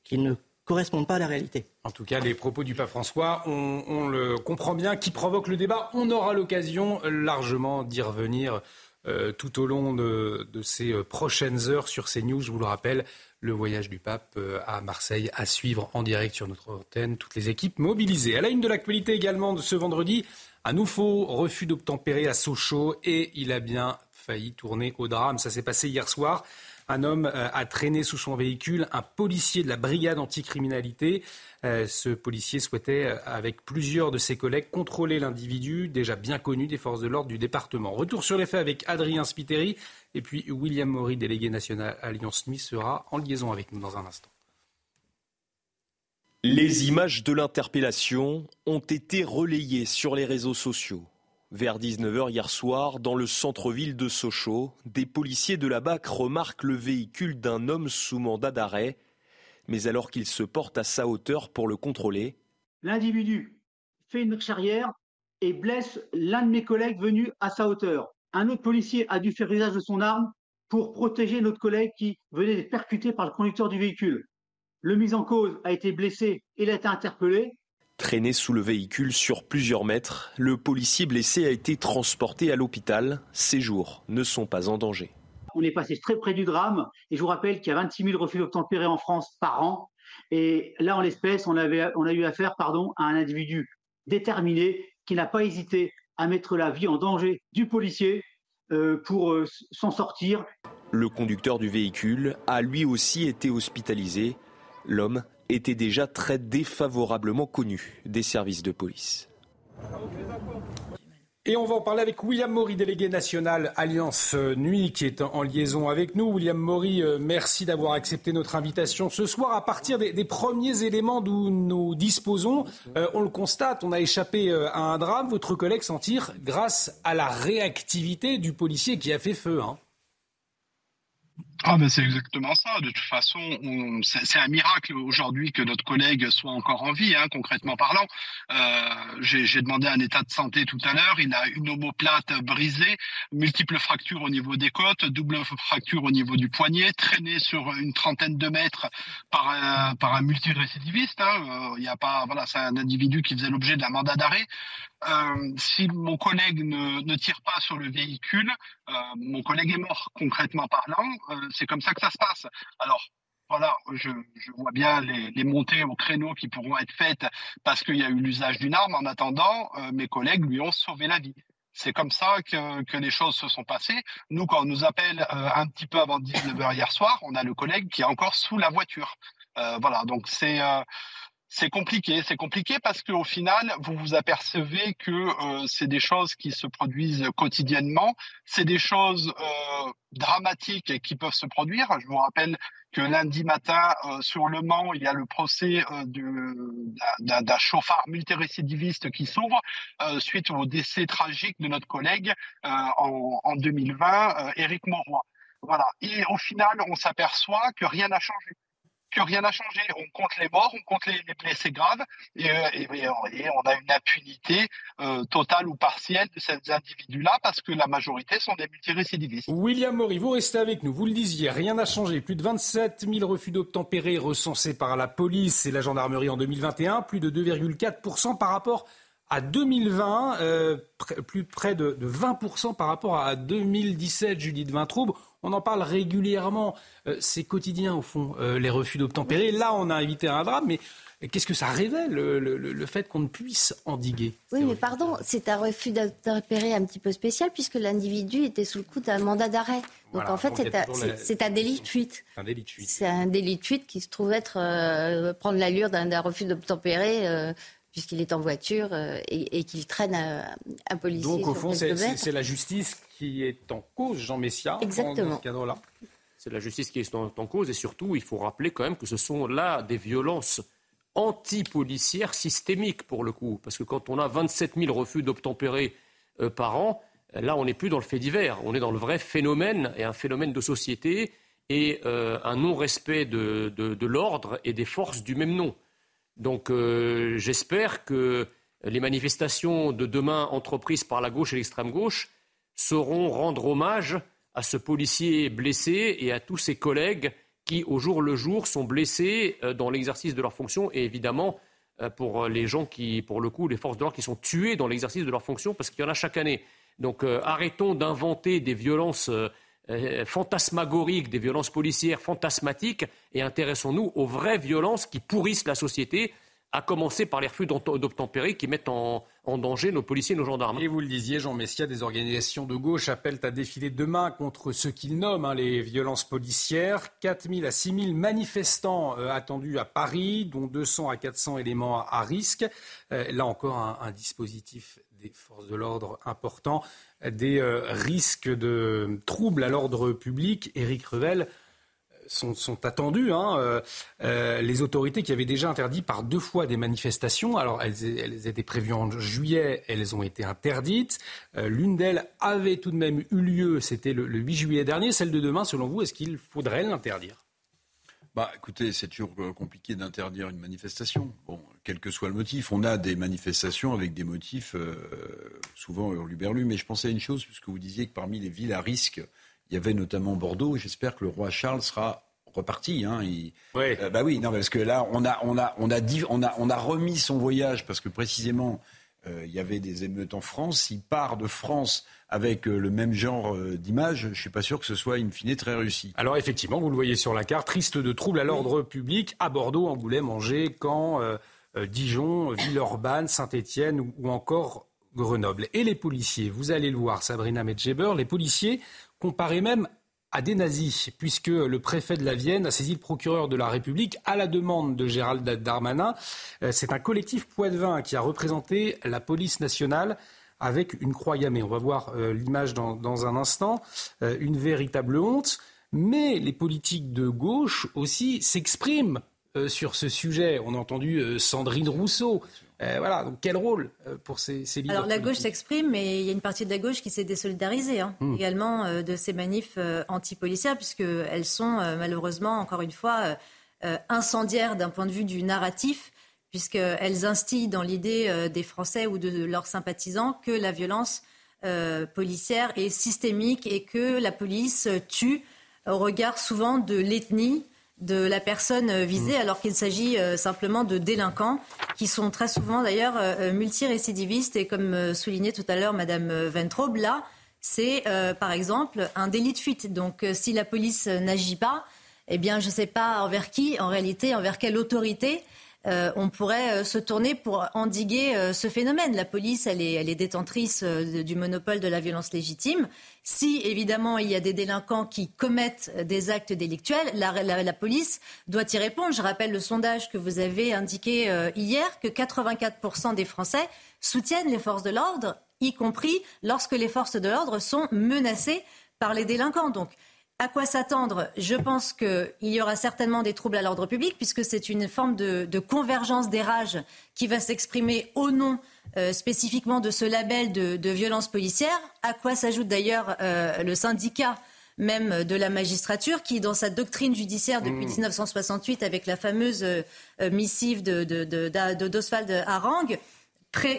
qui ne correspondent pas à la réalité. En tout cas, les propos du pape François, on, le comprend bien, qui provoquent le débat. On aura l'occasion largement d'y revenir euh, tout au long de, ces euh, prochaines heures sur ces news. Je vous le rappelle, le voyage du pape euh, à Marseille à suivre en direct sur notre antenne. Toutes les équipes mobilisées. À la une de l'actualité également de ce vendredi, un nouveau refus d'obtempérer à Sochaux et il a bien failli tourner au drame. Ça s'est passé hier soir. Un homme euh, a traîné sous son véhicule un policier de la brigade anticriminalité. Euh, ce policier souhaitait, euh, avec plusieurs de ses collègues, contrôler l'individu déjà bien connu des forces de l'ordre du département. Retour sur les faits avec Adrien Spiteri et puis William Maury, délégué national Alliance Smith, sera en liaison avec nous dans un instant. Les images de l'interpellation ont été relayées sur les réseaux sociaux. Vers 19h hier soir, dans le centre-ville de Sochaux, des policiers de la BAC remarquent le véhicule d'un homme sous mandat d'arrêt. Mais alors qu'il se porte à sa hauteur pour le contrôler, l'individu fait une charrière et blesse l'un de mes collègues venu à sa hauteur. Un autre policier a dû faire usage de son arme pour protéger notre collègue qui venait d'être percuté par le conducteur du véhicule. Le mis en cause a été blessé et il a été interpellé. Traîné sous le véhicule sur plusieurs mètres, le policier blessé a été transporté à l'hôpital. Ses jours ne sont pas en danger. On est passé très près du drame et je vous rappelle qu'il y a 26 000 refus d'obtempérer en France par an. Et là, en l'espèce, on, avait, on a eu affaire pardon, à un individu déterminé qui n'a pas hésité à mettre la vie en danger du policier euh, pour euh, s'en sortir. Le conducteur du véhicule a lui aussi été hospitalisé. L'homme était déjà très défavorablement connu des services de police. Et on va en parler avec William Maury, délégué national Alliance Nuit, qui est en liaison avec nous. William Maury, euh, merci d'avoir accepté notre invitation ce soir. À partir des, premiers éléments d'où nous disposons, euh, on le constate, on a échappé euh, à un drame. Votre collègue s'en tire grâce à la réactivité du policier qui a fait feu. Hein. Ah ben c'est exactement ça. De toute façon, c'est un miracle aujourd'hui que notre collègue soit encore en vie, hein, concrètement parlant. Euh, J'ai demandé un état de santé tout à l'heure. Il a une omoplate brisée, multiples fractures au niveau des côtes, double fracture au niveau du poignet, traîné sur une trentaine de mètres par un, par un multirécidiviste. Hein. Euh, a pas, voilà, c'est un individu qui faisait l'objet d'un mandat d'arrêt. Euh, si mon collègue ne, tire pas sur le véhicule, euh, mon collègue est mort, concrètement parlant. C'est comme ça que ça se passe. Alors, voilà, je, vois bien les, montées au créneau qui pourront être faites parce qu'il y a eu l'usage d'une arme. En attendant, euh, mes collègues lui ont sauvé la vie. C'est comme ça que, que, les choses se sont passées. Nous, quand on nous appelle euh, un petit peu avant 19h hier soir, on a le collègue qui est encore sous la voiture. Euh, voilà, donc c'est c'est compliqué, c'est compliqué parce qu'au final, vous vous apercevez que euh, c'est des choses qui se produisent quotidiennement, c'est des choses euh, dramatiques qui peuvent se produire. Je vous rappelle que lundi matin, euh, sur Le Mans, il y a le procès d'un chauffard multirécidiviste qui s'ouvre suite au décès tragique de notre collègue en, en, 2020, Éric Mauroy. Voilà. Et au final, on s'aperçoit que rien n'a changé que rien n'a changé. On compte les morts, on compte les, blessés graves, et, euh, on a une impunité euh, totale ou partielle de ces individus-là parce que la majorité sont des multirécidivistes. William Maury, vous restez avec nous. Vous le disiez, rien n'a changé. Plus de 27 000 refus d'obtempérer recensés par la police et la gendarmerie en 2021, plus de 2,4% par rapport à 2020, euh, plus près de, 20% par rapport à 2017, Judith Vintraube. On en parle régulièrement. Euh, c'est quotidien, au fond, euh, les refus d'obtempérer. Là, on a évité un drame, mais qu'est-ce que ça révèle, le, fait qu'on ne puisse endiguer Oui, mais pardon, c'est un refus d'obtempérer un petit peu spécial, puisque l'individu était sous le coup d'un mandat d'arrêt. Donc en fait, c'est un, délit de fuite. Un délit de fuite. C'est un délit de fuite qui se trouve être prendre l'allure d'un refus d'obtempérer puisqu'il est en voiture euh, et, qu'il traîne un, policier. Donc, au fond, c'est la justice qui est en cause, Jean Messia, Exactement. dans ce cadre-là. C'est la justice qui est en, cause et surtout, il faut rappeler quand même que ce sont là des violences anti-policières systémiques pour le coup. Parce que quand on a 27 000 refus d'obtempérer euh, par an, là, on n'est plus dans le fait divers. On est dans le vrai phénomène et un phénomène de société et euh, un non-respect de, de l'ordre et des forces du même nom. Donc euh, j'espère que les manifestations de demain entreprises par la gauche et l'extrême gauche sauront rendre hommage à ce policier blessé et à tous ses collègues qui, au jour le jour, sont blessés euh, dans l'exercice de leurs fonctions et évidemment euh, pour les gens qui, pour le coup, les forces de l'ordre qui sont tuées dans l'exercice de leurs fonctions parce qu'il y en a chaque année. Donc arrêtons d'inventer des violences fantasmagoriques, des violences policières fantasmatiques, et intéressons-nous aux vraies violences qui pourrissent la société, à commencer par les refus d'obtempérer qui mettent en, danger nos policiers et nos gendarmes. Et vous le disiez, Jean Messia, des organisations de gauche appellent à défiler demain contre ce qu'ils nomment hein, les violences policières. 4 000 à 6 000 manifestants euh, attendus à Paris, dont 200 à 400 éléments à, risque. Euh, là encore, un, dispositif des forces de l'ordre important, des euh, risques de troubles à l'ordre public. Éric Revel sont, attendus. Hein. Euh, euh, les autorités qui avaient déjà interdit par deux fois des manifestations, alors elles, étaient prévues en juillet, elles ont été interdites. Euh, l'une d'elles avait tout de même eu lieu, c'était le, 8 juillet dernier. Celle de demain, selon vous, est-ce qu'il faudrait l'interdire? Bah, écoutez, c'est toujours compliqué d'interdire une manifestation. Bon, quel que soit le motif, on a des manifestations avec des motifs souvent hurluberlus. Mais je pensais à une chose, puisque vous disiez que parmi les villes à risque, il y avait notamment Bordeaux. J'espère que le roi Charles sera reparti. Hein. bah oui, non, parce que là, on a, on a, on a, on a, on a remis son voyage parce que précisément, il y avait des émeutes en France. Il part de France avec euh, le même genre euh, d'image, je ne suis pas sûr que ce soit in fine très réussi. Alors effectivement, vous le voyez sur la carte, triste de troubles à l'ordre public à Bordeaux, Angoulême, Angers, Caen, euh, Dijon, Villeurbanne, Saint-Étienne ou, encore Grenoble. Et les policiers, vous allez le voir, Sabrina Medjeber, les policiers comparaient même à des nazis, puisque le préfet de la Vienne a saisi le procureur de la République à la demande de Gérald Darmanin. C'est un collectif poitevin qui a représenté la police nationale avec une croix gammée. On va voir euh, l'image dans, un instant. Euh, une véritable honte. Mais les politiques de gauche aussi s'expriment euh, sur ce sujet. On a entendu Sandrine Rousseau. voilà, donc quel rôle pour ces, ces leaders Alors la gauche s'exprime, mais il y a une partie de la gauche qui s'est désolidarisée hein, hmm. également de ces manifs anti-policières, puisqu'elles sont malheureusement, encore une fois, incendiaires d'un point de vue du narratif puisqu'elles instillent dans l'idée euh, des Français ou de leurs sympathisants que la violence euh, policière est systémique et que la police tue au regard souvent de l'ethnie de la personne visée, mmh. alors qu'il s'agit euh, simplement de délinquants qui sont très souvent d'ailleurs multirécidivistes. Et comme soulignait tout à l'heure Madame Ventrobe, là, c'est par exemple un délit de fuite. Donc si la police n'agit pas, eh bien je ne sais pas envers qui, en réalité, envers quelle autorité euh, on pourrait euh, se tourner pour endiguer euh, ce phénomène. La police, elle est, détentrice du monopole de la violence légitime. Si, évidemment, il y a des délinquants qui commettent des actes délictuels, la, police doit y répondre. Je rappelle le sondage que vous avez indiqué hier, que 84% des Français soutiennent les forces de l'ordre, y compris lorsque les forces de l'ordre sont menacées par les délinquants. Donc, à quoi s'attendre Je pense qu'il y aura certainement des troubles à l'ordre public, puisque c'est une forme de, convergence des rages qui va s'exprimer au nom euh, spécifiquement de ce label de, violence policière, à quoi s'ajoute d'ailleurs euh, le syndicat même de la magistrature, qui, dans sa doctrine judiciaire depuis 1968, mmh. avec la fameuse euh, missive de, Harang,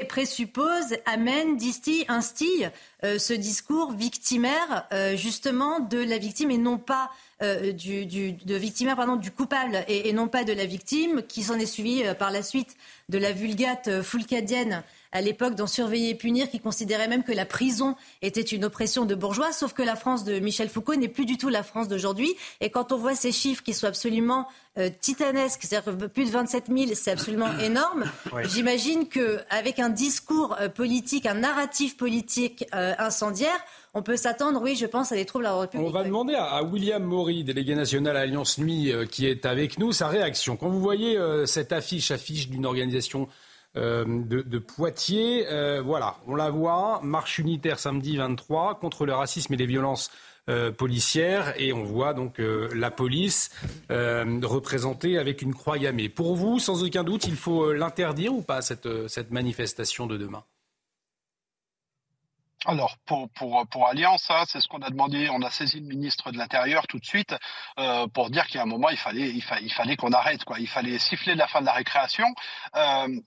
présuppose, amène, distille, instille euh, ce discours victimaire euh, justement de la victime et non pas euh, du, victimaire du coupable et, et, non pas de la victime qui s'en est suivi par la suite de la vulgate foulcadienne à l'époque dans Surveiller et punir, qui considérait même que la prison était une oppression de bourgeois, sauf que la France de Michel Foucault n'est plus du tout la France d'aujourd'hui. Et quand on voit ces chiffres qui sont absolument euh, titanesques, c'est-à-dire plus de 27 000, c'est absolument énorme. J'imagine qu'avec un discours euh, politique, un narratif politique euh, incendiaire, on peut s'attendre, oui, je pense, à des troubles à l'ordre public. On va demander à, William Maury, délégué national à Alliance Nuit, qui est avec nous, sa réaction. Quand vous voyez cette affiche, affiche d'une organisation euh, de, Poitiers. Euh, voilà, on la voit, marche unitaire samedi 23 contre le racisme et les violences euh, policières. Et on voit donc la police représentée avec une croix gammée. Pour vous, sans aucun doute, il faut l'interdire ou pas, cette manifestation de demain? Alors, pour, pour, pour Alliance, hein, c'est ce qu'on a demandé. On a saisi le ministre de l'Intérieur tout de suite euh, pour dire a un moment, il fallait, il, il fallait qu'on arrête. Quoi. Il fallait siffler la fin de la récréation. Euh,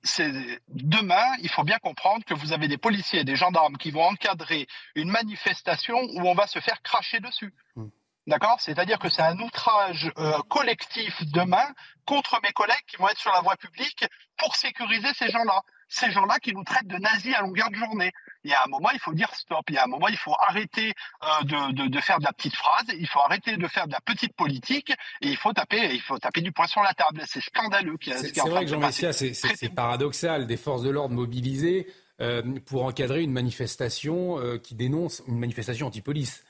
demain, il faut bien comprendre que vous avez des policiers et des gendarmes qui vont encadrer une manifestation où on va se faire cracher dessus. Mmh. D'accord? C'est-à-dire que c'est un outrage euh, collectif demain contre mes collègues qui vont être sur la voie publique pour sécuriser ces gens-là ces gens-là qui nous traitent de nazis à longueur de journée. Il y a un moment, il faut dire stop. Il y a un moment, il faut arrêter euh, de, de, faire de la petite phrase. Il faut arrêter de faire de la petite politique. Et il faut taper, il faut taper du poing sur la table. C'est scandaleux. C'est vrai que Jean Messia, c'est paradoxal. Des forces de l'ordre mobilisées euh, pour encadrer une manifestation euh, qui dénonce une manifestation anti-police.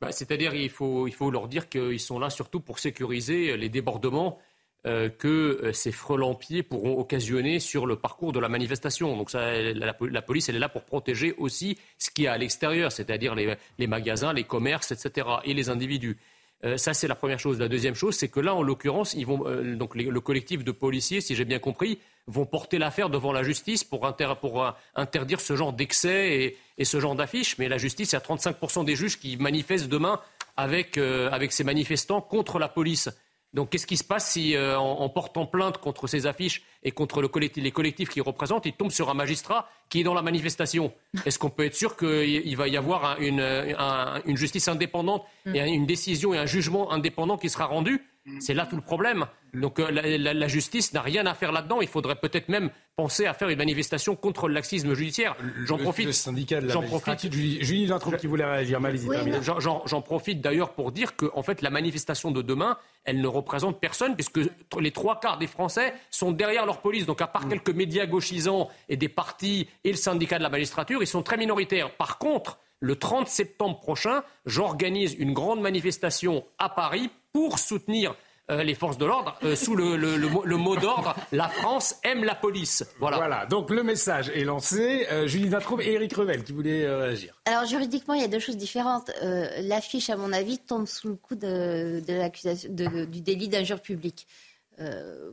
Bah, c'est-à-dire il faut, il faut leur dire qu'ils sont là surtout pour sécuriser les débordements que euh, ces frelampiers pourront occasionner sur le parcours de la manifestation. Donc la, police, elle est là pour protéger aussi ce qu'il y a à l'extérieur, c'est-à-dire les, magasins, les commerces, etc., et les individus. Euh, ça, c'est la première chose. La deuxième chose, c'est que là, en l'occurrence, ils vont, donc le collectif de policiers, si j'ai bien compris, vont porter l'affaire devant la justice pour, interdire ce genre d'excès et, ce genre d'affiches. Mais la justice, il y a 35% des juges qui manifestent demain avec ces manifestants contre la police. Donc qu'est-ce qui se passe si, euh, en, portant plainte contre ces affiches et contre le collectif, les collectifs qui représentent, il tombe sur un magistrat qui est dans la manifestation? Est-ce qu'on peut être sûr qu'il va y avoir une, une, justice indépendante et une décision et un jugement indépendant qui sera rendu c'est là tout le problème. Donc euh, la, justice n'a rien à faire là-dedans. Il faudrait peut-être même penser à faire une manifestation contre le laxisme judiciaire. J'en profite. Le syndicat de la j'en profite. Julie qui voulait réagir. J'en profite d'ailleurs pour dire que en fait la manifestation de demain, elle ne représente personne puisque les trois quarts des Français sont derrière leur police. Donc à part mm. quelques médias gauchisants et des partis et le syndicat de la magistrature, ils sont très minoritaires. Par contre, le 30 septembre prochain, j'organise une grande manifestation à Paris pour soutenir euh, les forces de l'ordre euh, sous le, mot d'ordre La France aime la police. Voilà. Voilà, donc le message est lancé. Euh, Julie Vatroub et Eric Revel qui voulaient réagir. Alors juridiquement, il y a deux choses différentes. L'affiche, à mon avis, tombe sous le coup de, l'accusation du délit d'injure publique.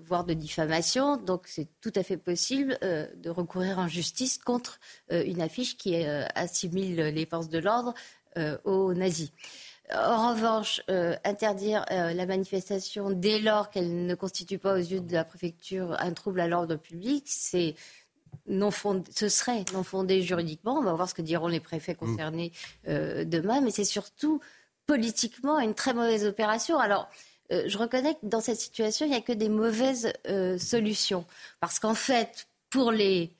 voire de diffamation. Donc c'est tout à fait possible de recourir en justice contre une affiche qui assimile les forces de l'ordre aux nazis. En revanche, euh, interdire euh, la manifestation dès lors qu'elle ne constitue pas aux yeux de la préfecture un trouble à l'ordre public, c'est non fondé, ce serait non fondé juridiquement. On va voir ce que diront les préfets concernés euh, demain, mais c'est surtout politiquement une très mauvaise opération. Alors, je reconnais que dans cette situation, il n'y a que des mauvaises solutions. Parce qu'en fait, pour les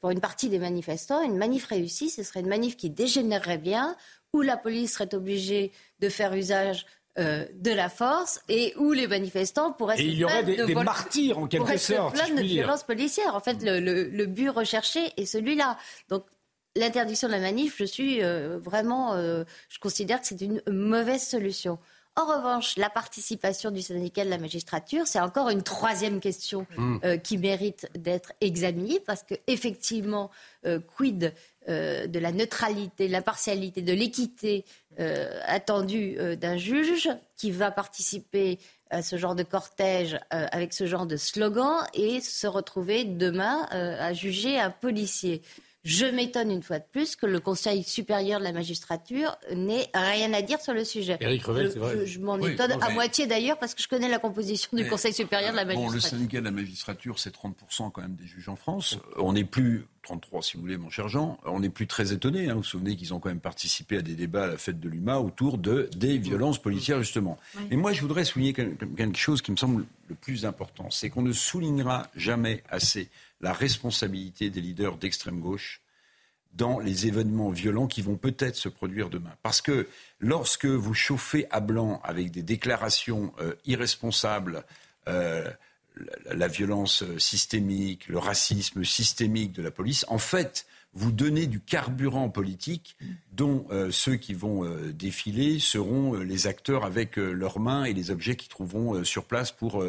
pour une partie des manifestants, une manif réussie, ce serait une manif qui dégénérerait bien, où la police serait obligée de faire usage euh, de la force et où les manifestants pourraient et il y aurait des, de martyrs en quelque sorte. Se de violences policières. En fait, le, but recherché est celui-là. Donc l'interdiction de la manif, je suis euh, vraiment, euh, je considère que c'est une mauvaise solution. En revanche, la participation du syndicat de la magistrature, c'est encore une troisième question mmh. qui mérite d'être examinée parce que effectivement, quid euh, de la neutralité, de l'impartialité, de l'équité euh, attendue euh, d'un juge qui va participer à ce genre de cortège avec ce genre de slogan et se retrouver demain à juger un policier. Je m'étonne une fois de plus que le Conseil supérieur de la magistrature n'ait rien à dire sur le sujet. Éric Revel, c'est vrai. Je, m'en étonne à moitié d'ailleurs parce que je connais la composition du Conseil supérieur de la magistrature. Bon, le syndicat de la magistrature, c'est 30% quand même des juges en France. On n'est plus 33 si vous voulez, mon cher Jean, on n'est plus très étonné. Hein. Vous vous souvenez qu'ils ont quand même participé à des débats à la fête de l'UMA autour de, des violences policières, justement. Mais moi, je voudrais souligner quelque chose qui me semble le plus important. C'est qu'on ne soulignera jamais assez la responsabilité des leaders d'extrême gauche dans les événements violents qui vont peut-être se produire demain. Parce que lorsque vous chauffez à blanc avec des déclarations euh, irresponsables, euh, la, violence systémique, le racisme systémique de la police, en fait, vous donnez du carburant politique dont euh, ceux qui vont euh, défiler seront euh, les acteurs avec leurs mains et les objets qu'ils trouveront sur place pour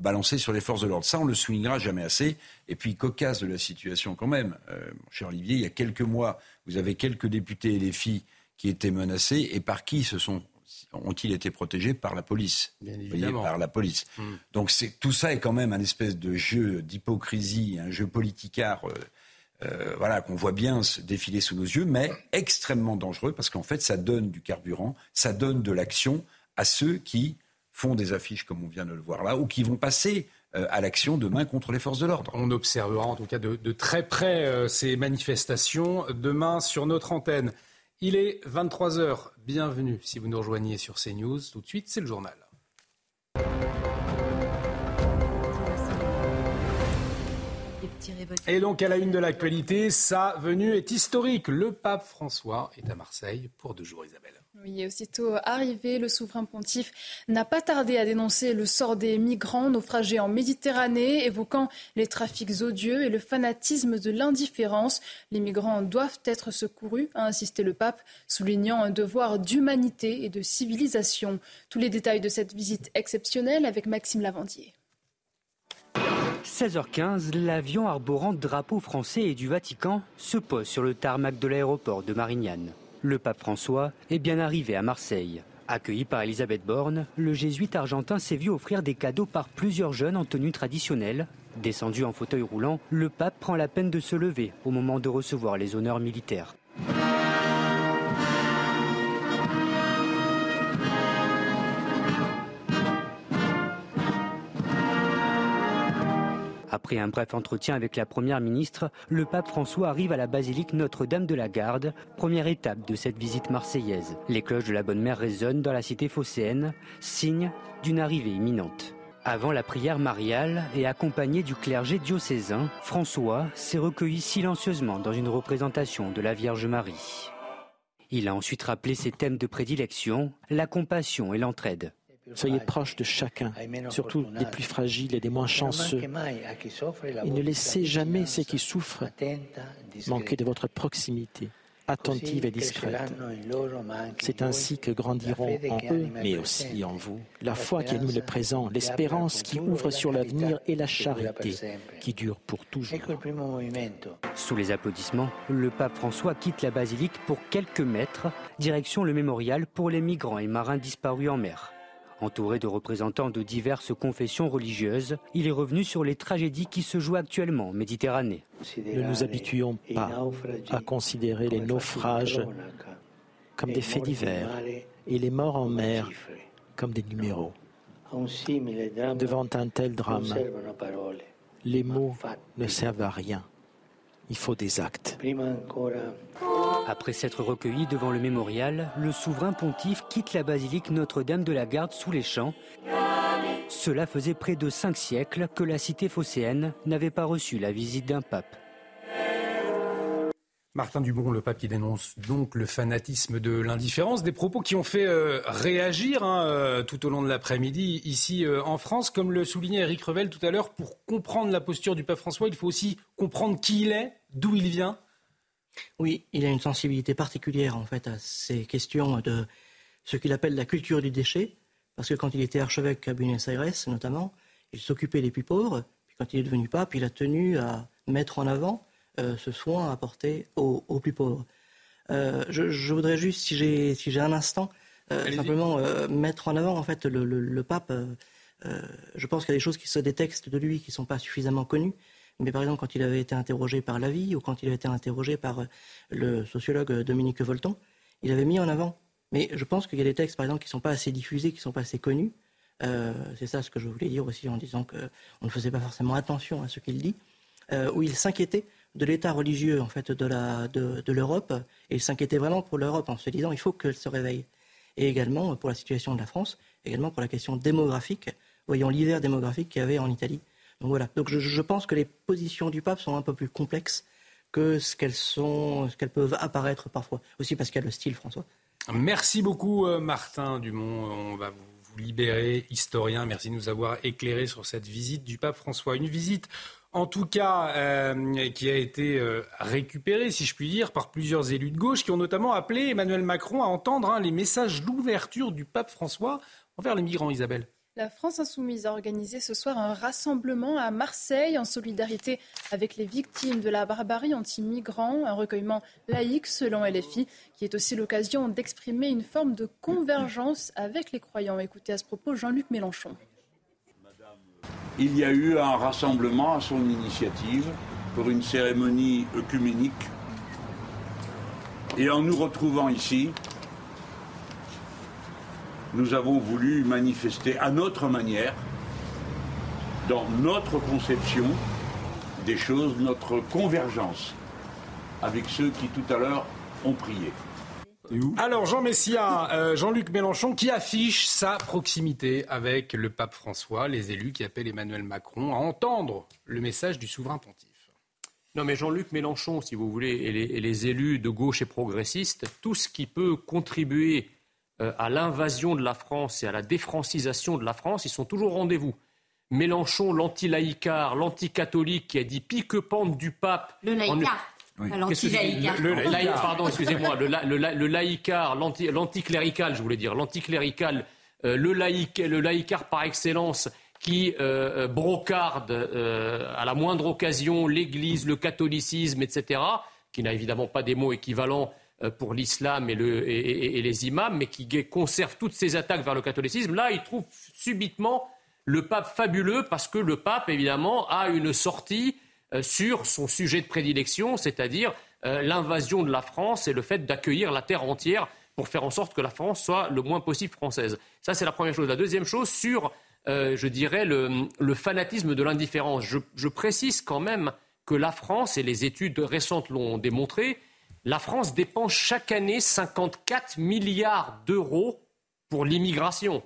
balancer sur les forces de l'ordre. Ça, on le soulignera jamais assez. Et puis, cocasse de la situation quand même, mon cher Olivier, il y a quelques mois, vous avez quelques députés et les filles qui étaient menacés et par qui se sont ont-ils été protégés? Par la police Bien évidemment. par la police. Hmm. Donc tout ça est quand même un espèce de jeu d'hypocrisie, un jeu politicard. Euh, voilà, qu'on voit bien se défiler sous nos yeux, mais extrêmement dangereux parce qu'en fait, ça donne du carburant, ça donne de l'action à ceux qui font des affiches comme on vient de le voir là, ou qui vont passer euh, à l'action demain contre les forces de l'ordre. On observera en tout cas de, très près euh, ces manifestations demain sur notre antenne. Il est 23h. Bienvenue si vous nous rejoignez sur CNews. Tout de suite, c'est le journal. Et donc, à la une de l'actualité, sa venue est historique. Le pape François est à Marseille pour deux jours, Isabelle. Oui, aussitôt arrivé, le souverain pontife n'a pas tardé à dénoncer le sort des migrants naufragés en Méditerranée, évoquant les trafics odieux et le fanatisme de l'indifférence. Les migrants doivent être secourus, a insisté le pape, soulignant un devoir d'humanité et de civilisation. Tous les détails de cette visite exceptionnelle avec Maxime Lavandier. 16h15, l'avion arborant drapeau français et du Vatican se pose sur le tarmac de l'aéroport de Marignane. Le pape François est bien arrivé à Marseille. Accueilli par Elisabeth Borne, le jésuite argentin s'est vu offrir des cadeaux par plusieurs jeunes en tenue traditionnelle. Descendu en fauteuil roulant, le pape prend la peine de se lever au moment de recevoir les honneurs militaires. Après un bref entretien avec la Première ministre, le pape François arrive à la basilique Notre-Dame de la Garde, première étape de cette visite marseillaise. Les cloches de la Bonne Mère résonnent dans la cité phocéenne, signe d'une arrivée imminente. Avant la prière mariale et accompagné du clergé diocésain, François s'est recueilli silencieusement dans une représentation de la Vierge Marie. Il a ensuite rappelé ses thèmes de prédilection, la compassion et l'entraide. Soyez proches de chacun, surtout des plus fragiles et des moins chanceux. Et ne laissez jamais ceux qui souffrent manquer de votre proximité attentive et discrète. C'est ainsi que grandiront en eux, mais aussi en vous, la foi qui anime le présent, l'espérance qui ouvre sur l'avenir et la charité qui dure pour toujours. Sous les applaudissements, le pape François quitte la basilique pour quelques mètres, direction le mémorial pour les migrants et marins disparus en mer. Entouré de représentants de diverses confessions religieuses, il est revenu sur les tragédies qui se jouent actuellement en Méditerranée. Ne nous habituons pas à considérer les naufrages comme des faits divers et les morts en mer comme des numéros. Devant un tel drame, les mots ne servent à rien. Il faut des actes. Après s'être recueilli devant le mémorial, le souverain pontife quitte la basilique Notre-Dame de la Garde sous les champs. Cela faisait près de cinq siècles que la cité phocéenne n'avait pas reçu la visite d'un pape. Martin Dubon, le pape qui dénonce donc le fanatisme de l'indifférence, des propos qui ont fait euh, réagir hein, euh, tout au long de l'après-midi ici euh, en France. Comme le soulignait Eric Revel tout à l'heure, pour comprendre la posture du pape François, il faut aussi comprendre qui il est, d'où il vient. Oui, il a une sensibilité particulière en fait à ces questions de ce qu'il appelle la culture du déchet, parce que quand il était archevêque à Buenos Aires notamment, il s'occupait des plus pauvres, puis quand il est devenu pape, il a tenu à mettre en avant ce soin apporté aux, plus pauvres. Euh, je, voudrais juste, si j'ai si un instant, euh, simplement mettre en avant en fait le, le pape. je pense qu'il y a des choses qui se détextent de lui qui ne sont pas suffisamment connues. Mais par exemple, quand il avait été interrogé par La Vie ou quand il avait été interrogé par euh, le sociologue euh, Dominique Volton, il avait mis en avant. Mais je pense qu'il y a des textes, par exemple, qui ne sont pas assez diffusés, qui ne sont pas assez connus. Euh, c'est ça ce que je voulais dire aussi en disant qu'on ne faisait pas forcément attention à ce qu'il dit, où il s'inquiétait de l'état religieux en fait de, la, de, de l'Europe et il s'inquiétait vraiment pour l'Europe en se disant il faut qu'elle se réveille. Et également pour la situation de la France, également pour la question démographique. Voyons l'hiver démographique qu'il y avait en Italie. Donc voilà. Donc je, pense que les positions du pape sont un peu plus complexes que ce qu'elles sont, ce qu'elles peuvent apparaître parfois. Aussi parce qu'il y a le style, François. Merci beaucoup, euh, Martin Dumont. On va vous libérer, historien. Merci de nous avoir éclairé sur cette visite du pape François. Une visite en tout cas, euh, qui a été euh, récupérée, si je puis dire, par plusieurs élus de gauche qui ont notamment appelé Emmanuel Macron à entendre hein, les messages d'ouverture du pape François envers les migrants, Isabelle. La France insoumise a organisé ce soir un rassemblement à Marseille en solidarité avec les victimes de la barbarie anti-migrants, un recueillement laïque selon LFI, qui est aussi l'occasion d'exprimer une forme de convergence avec les croyants. Écoutez à ce propos Jean-Luc Mélenchon. Il y a eu un rassemblement à son initiative pour une cérémonie œcuménique. Et en nous retrouvant ici, nous avons voulu manifester à notre manière, dans notre conception des choses, notre convergence avec ceux qui tout à l'heure ont prié. Alors Jean Messia, euh, Jean-Luc Mélenchon qui affiche sa proximité avec le pape François, les élus qui appellent Emmanuel Macron à entendre le message du souverain pontife. Non mais Jean-Luc Mélenchon, si vous voulez, et les, et les, élus de gauche et progressistes, tout ce qui peut contribuer euh, à l'invasion de la France et à la défrancisation de la France, ils sont toujours au rendez-vous. Mélenchon, l'anti-laïcard, l'anti-catholique qui a dit pique-pente du pape. Le laïcard. Le, pardon, excusez-moi. Le, laïcard, l'anticlérical, je voulais dire. L'anticlérical, euh, le, laïc, le laïcard par excellence qui euh, brocarde à la moindre occasion l'Église, le catholicisme, etc., qui n'a évidemment pas des mots équivalents euh, pour l'islam et, les imams, mais qui conserve toutes ces attaques vers le catholicisme, là, il trouve subitement le pape fabuleux parce que le pape, évidemment, a une sortie euh, sur son sujet de prédilection, c'est-à-dire euh, l'invasion de la France et le fait d'accueillir la terre entière pour faire en sorte que la France soit le moins possible française. Ça, c'est la première chose. La deuxième chose, sur euh, je le, fanatisme de l'indifférence. Je, précise quand même que la France, et les études récentes l'ont démontré, la France dépense chaque année 54 milliards d'euros pour l'immigration,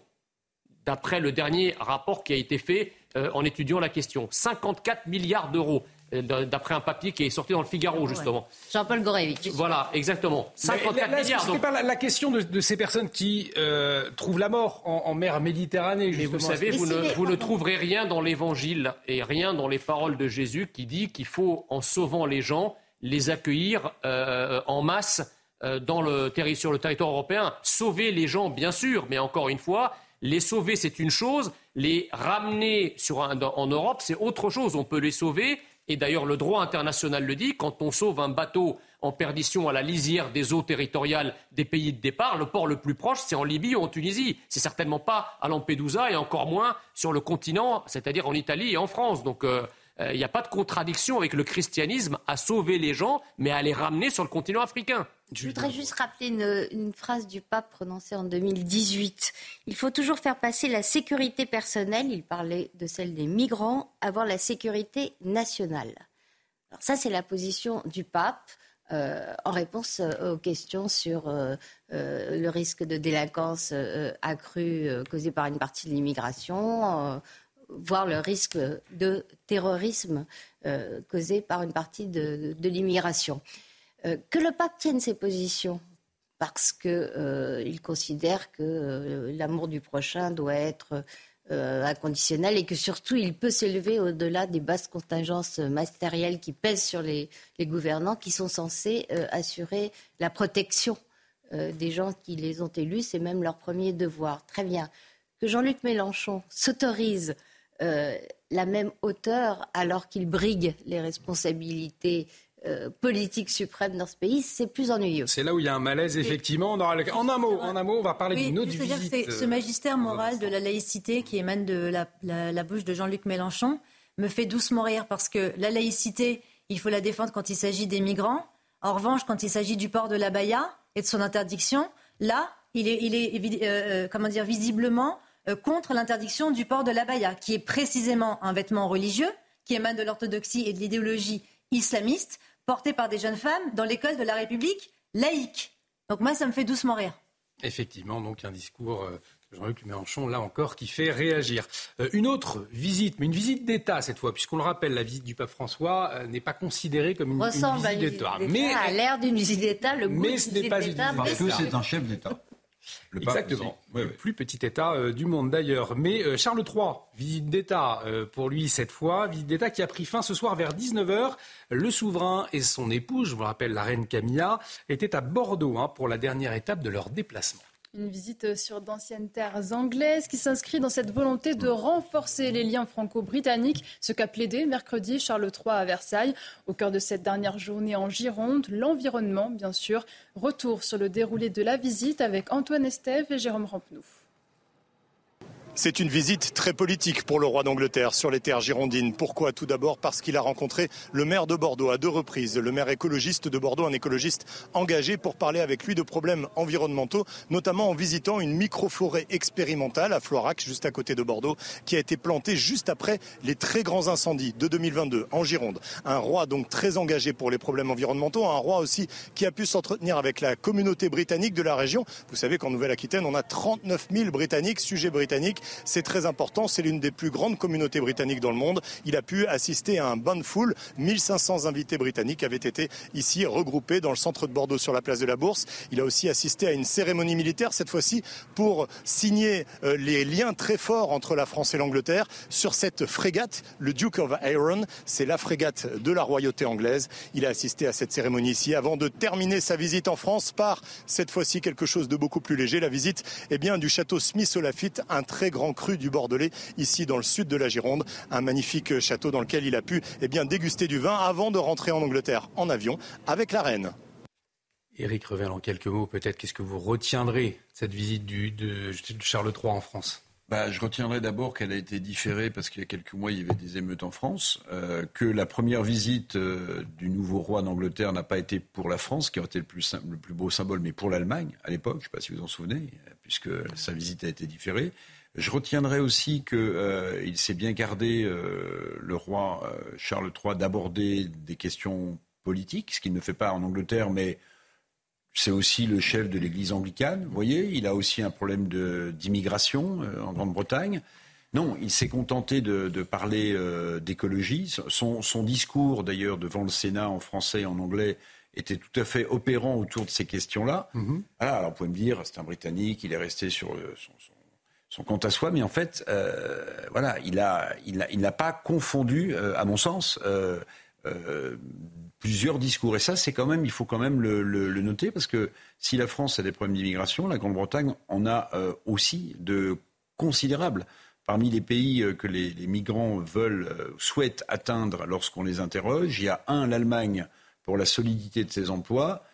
d'après le dernier rapport qui a été fait euh, en étudiant la question. 54 milliards d'euros. Euh, d'après un papier qui est sorti dans le Figaro, justement. Jean-Paul Gorevitch. Voilà, exactement. 54 milliards. Ce pas la, question de, ces personnes qui euh, trouvent la mort en, mer Méditerranée. Mais vous savez, vous, ne, vous ne, trouverez rien dans l'Évangile et rien dans les paroles de Jésus qui dit qu'il faut, en sauvant les gens, les accueillir euh, en masse dans le, sur le territoire européen. Sauver les gens, bien sûr, mais encore une fois, les sauver, c'est une chose. Les ramener sur en Europe, c'est autre chose. On peut les sauver et d'ailleurs le droit international le dit, quand on sauve un bateau en perdition à la lisière des eaux territoriales des pays de départ, le port le plus proche, c'est en Libye ou en Tunisie. C'est certainement pas à Lampedusa et encore moins sur le continent, c'est-à-dire en Italie et en France. Donc euh, euh, il n'y a pas de contradiction avec le christianisme à sauver les gens, mais à les ramener sur le continent africain. Je voudrais juste rappeler une, phrase du pape prononcée en 2018. Il faut toujours faire passer la sécurité personnelle, il parlait de celle des migrants, avant la sécurité nationale. Alors ça, c'est la position du pape. Euh, en réponse euh, aux questions sur euh, le risque de délinquance accru causé par une partie de l'immigration, voire le risque de terrorisme causé par une partie de l'immigration. Euh, que le pape tienne ses positions parce qu'il euh, considère que euh, l'amour du prochain doit être inconditionnel et que surtout il peut s'élever au-delà des basses contingences matérielles qui pèsent sur les, gouvernants qui sont censés assurer la protection des gens qui les ont élus, c'est même leur premier devoir. Très bien. Que Jean-Luc Mélenchon s'autorise la même hauteur alors qu'il brigue les responsabilités euh, politique suprême dans ce pays, c'est plus ennuyeux. C'est là où il y a un malaise, effectivement. En un mot, en un mot, on va parler d'une autre visite. ce magistère moral de la laïcité qui émane de la, bouche de Jean-Luc Mélenchon me fait doucement rire parce que la laïcité, il faut la défendre quand il s'agit des migrants. En revanche, quand il s'agit du port de la baya et de son interdiction, là, il est, il est euh, euh, comment dire, visiblement contre l'interdiction du port de la baya, qui est précisément un vêtement religieux, qui émane de l'orthodoxie et de l'idéologie islamiste, portée par des jeunes femmes dans l'école de la République laïque. Donc moi, ça me fait doucement rire. Effectivement, donc un discours euh, de Jean-Luc Mélenchon, là encore, qui fait réagir. Euh, une autre visite, mais une visite d'État cette fois, puisqu'on le rappelle, la visite du pape François euh, n'est pas considérée comme une, visite d'État. Mais à l'air d'une visite d'État, le goût mais ce n'est pas une visite Parce que c'est un chef d'État. Exactement. le plus petit État euh, du monde d'ailleurs. Mais euh, Charles III, visite d'État euh, pour lui cette fois, visite d'État qui a pris fin ce soir vers 19h. Le souverain et son épouse, je vous rappelle la reine Camilla, étaient à Bordeaux hein, pour la dernière étape de leur déplacement. Une visite sur d'anciennes terres anglaises qui s'inscrit dans cette volonté de renforcer les liens franco-britanniques, ce qu'a plaidé mercredi Charles III à Versailles. Au cœur de cette dernière journée en Gironde, l'environnement, bien sûr. Retour sur le déroulé de la visite avec Antoine Estève et Jérôme Rampenou. C'est une visite très politique pour le roi d'Angleterre sur les terres girondines. Pourquoi Tout d'abord parce qu'il a rencontré le maire de Bordeaux à deux reprises, le maire écologiste de Bordeaux, un écologiste engagé pour parler avec lui de problèmes environnementaux, notamment en visitant une micro-forêt expérimentale à Floirac, juste à côté de Bordeaux, qui a été plantée juste après les très grands incendies de 2022 en Gironde. Un roi donc très engagé pour les problèmes environnementaux, un roi aussi qui a pu s'entretenir avec la communauté britannique de la région. Vous savez qu'en Nouvelle-Aquitaine, on a 39 000 Britanniques, sujets britanniques c'est très important. C'est l'une des plus grandes communautés britanniques dans le monde. Il a pu assister à un bain de foule. 1500 invités britanniques avaient été ici regroupés dans le centre de Bordeaux sur la place de la Bourse. Il a aussi assisté à une cérémonie militaire, cette fois-ci pour signer euh, les liens très forts entre la France et l'Angleterre sur cette frégate, le Duke of Iron. C'est la frégate de la royauté anglaise. Il a assisté à cette cérémonie ici avant de terminer sa visite en France par cette fois-ci quelque chose de beaucoup plus léger. La visite eh bien, du château Smith au un très grand grand cru du Bordelais, ici dans le sud de la Gironde. Un magnifique château dans lequel il a pu eh bien, déguster du vin avant de rentrer en Angleterre en avion avec la reine. Éric Revel, en quelques mots, peut-être, qu'est-ce que vous retiendrez de cette visite du, de, Charles III en France? Bah, je retiendrai d'abord qu'elle a été différée parce qu'il y a quelques mois, il y avait des émeutes en France, euh, que la première visite euh, du nouveau roi d'Angleterre n'a pas été pour la France, qui aurait été le plus, le plus beau symbole, mais pour l'Allemagne à l'époque, je ne sais pas si vous en souvenez, puisque sa visite a été différée. Je retiendrai aussi qu'il euh, s'est bien gardé, euh, le roi euh, Charles III, d'aborder des questions politiques, ce qu'il ne fait pas en Angleterre, mais c'est aussi le chef de l'Église anglicane. Vous voyez, il a aussi un problème d'immigration en Grande-Bretagne. Non, il s'est contenté de, parler d'écologie. Son, son, discours, d'ailleurs, devant le Sénat en français et en anglais, était tout à fait opérant autour de ces questions-là. Mm-hmm. alors, vous pouvez me dire, c'est un Britannique, il est resté sur son, son compte à soi, mais en fait, euh, voilà, il n'a pas confondu, euh, à mon sens, euh, plusieurs discours. Et ça, c'est quand même, il faut quand même le, noter, parce que si la France a des problèmes d'immigration, la Grande-Bretagne en a aussi de considérables. Parmi les pays que les, les migrants veulent, souhaitent atteindre lorsqu'on les interroge, il y a un, l'Allemagne, pour la solidité de ses emplois,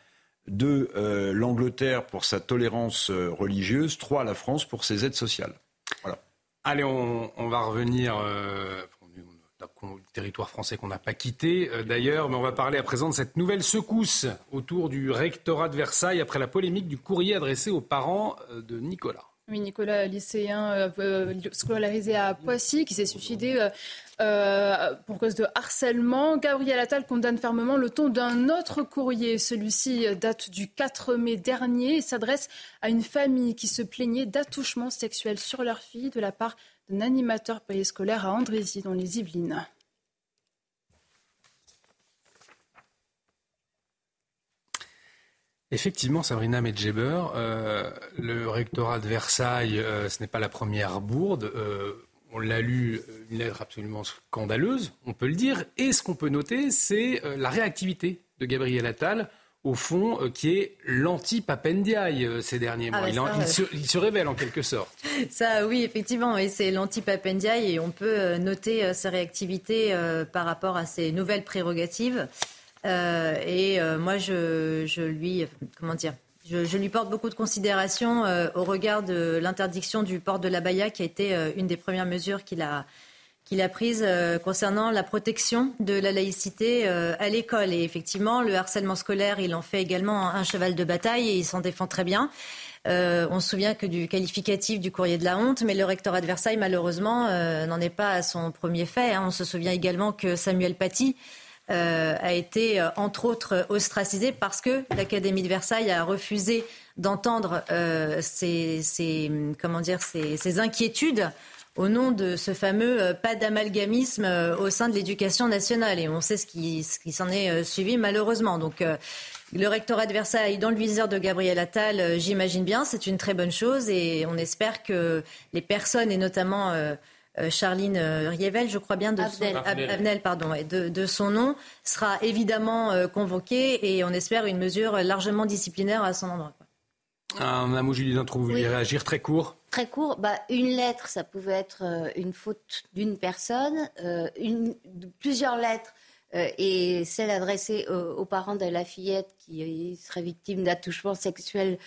deux, euh, l'Angleterre pour sa tolérance euh, religieuse. Trois, la France pour ses aides sociales. Voilà. Allez, on, va revenir euh, au territoire français qu'on n'a pas quitté d'ailleurs, mais on va parler à présent de cette nouvelle secousse autour du rectorat de Versailles après la polémique du courrier adressé aux parents de Nicolas. Oui, Nicolas, lycéen euh, euh, scolarisé à Poissy, qui s'est suicidé euh, pour cause de harcèlement. Gabriel Attal condamne fermement le ton d'un autre courrier. Celui-ci date du 4 mai dernier et s'adresse à une famille qui se plaignait d'attouchements sexuels sur leur fille de la part d'un animateur périscolaire à Andrézy, dans les Yvelines. Effectivement, Sabrina Medjeber, euh, le rectorat de Versailles, euh, ce n'est pas la première bourde. Euh, on l'a lu, une lettre absolument scandaleuse, on peut le dire. Et ce qu'on peut noter, c'est la réactivité de Gabriel Attal, au fond, qui est l'anti-Papendiaï ces derniers mois. Ah, il, se, révèle en quelque sorte. Ça, oui, effectivement, et c'est l'anti-Papendiaï, et on peut noter sa réactivité par rapport à ses nouvelles prérogatives. Euh, et euh, moi, je, lui, comment dire, je, lui porte beaucoup de considération euh, au regard de l'interdiction du port de la baya, qui a été une des premières mesures qu'il a qu'il a prise concernant la protection de la laïcité à l'école. Et effectivement, le harcèlement scolaire, il en fait également un cheval de bataille et il s'en défend très bien. on se souvient que du qualificatif du courrier de la honte, mais le rectorat de Versailles, malheureusement, n'en est pas à son premier fait. Hein. On se souvient également que Samuel Paty, euh, a été, euh, entre autres, ostracisé parce que l'Académie de Versailles a refusé d'entendre euh, ces, comment dire, ces, inquiétudes au nom de ce fameux pas d'amalgamisme au sein de l'éducation nationale. Et on sait ce qui, ce qui s'en est suivi malheureusement. Donc le rectorat de Versailles dans le viseur de Gabriel Attal, j'imagine bien, c'est une très bonne chose et on espère que les personnes et notamment euh, Charline euh, Rievel, je crois bien, de Son, pardon, de, son nom, sera évidemment euh, convoqué et on espère une mesure largement disciplinaire à son endroit. Un mot, Julie Dintron, vous vouliez réagir très court? Très court. Bah, une lettre, ça pouvait être une faute d'une personne. une, plusieurs lettres, et celle adressée aux, parents de la fillette qui serait victime d'attouchement sexuel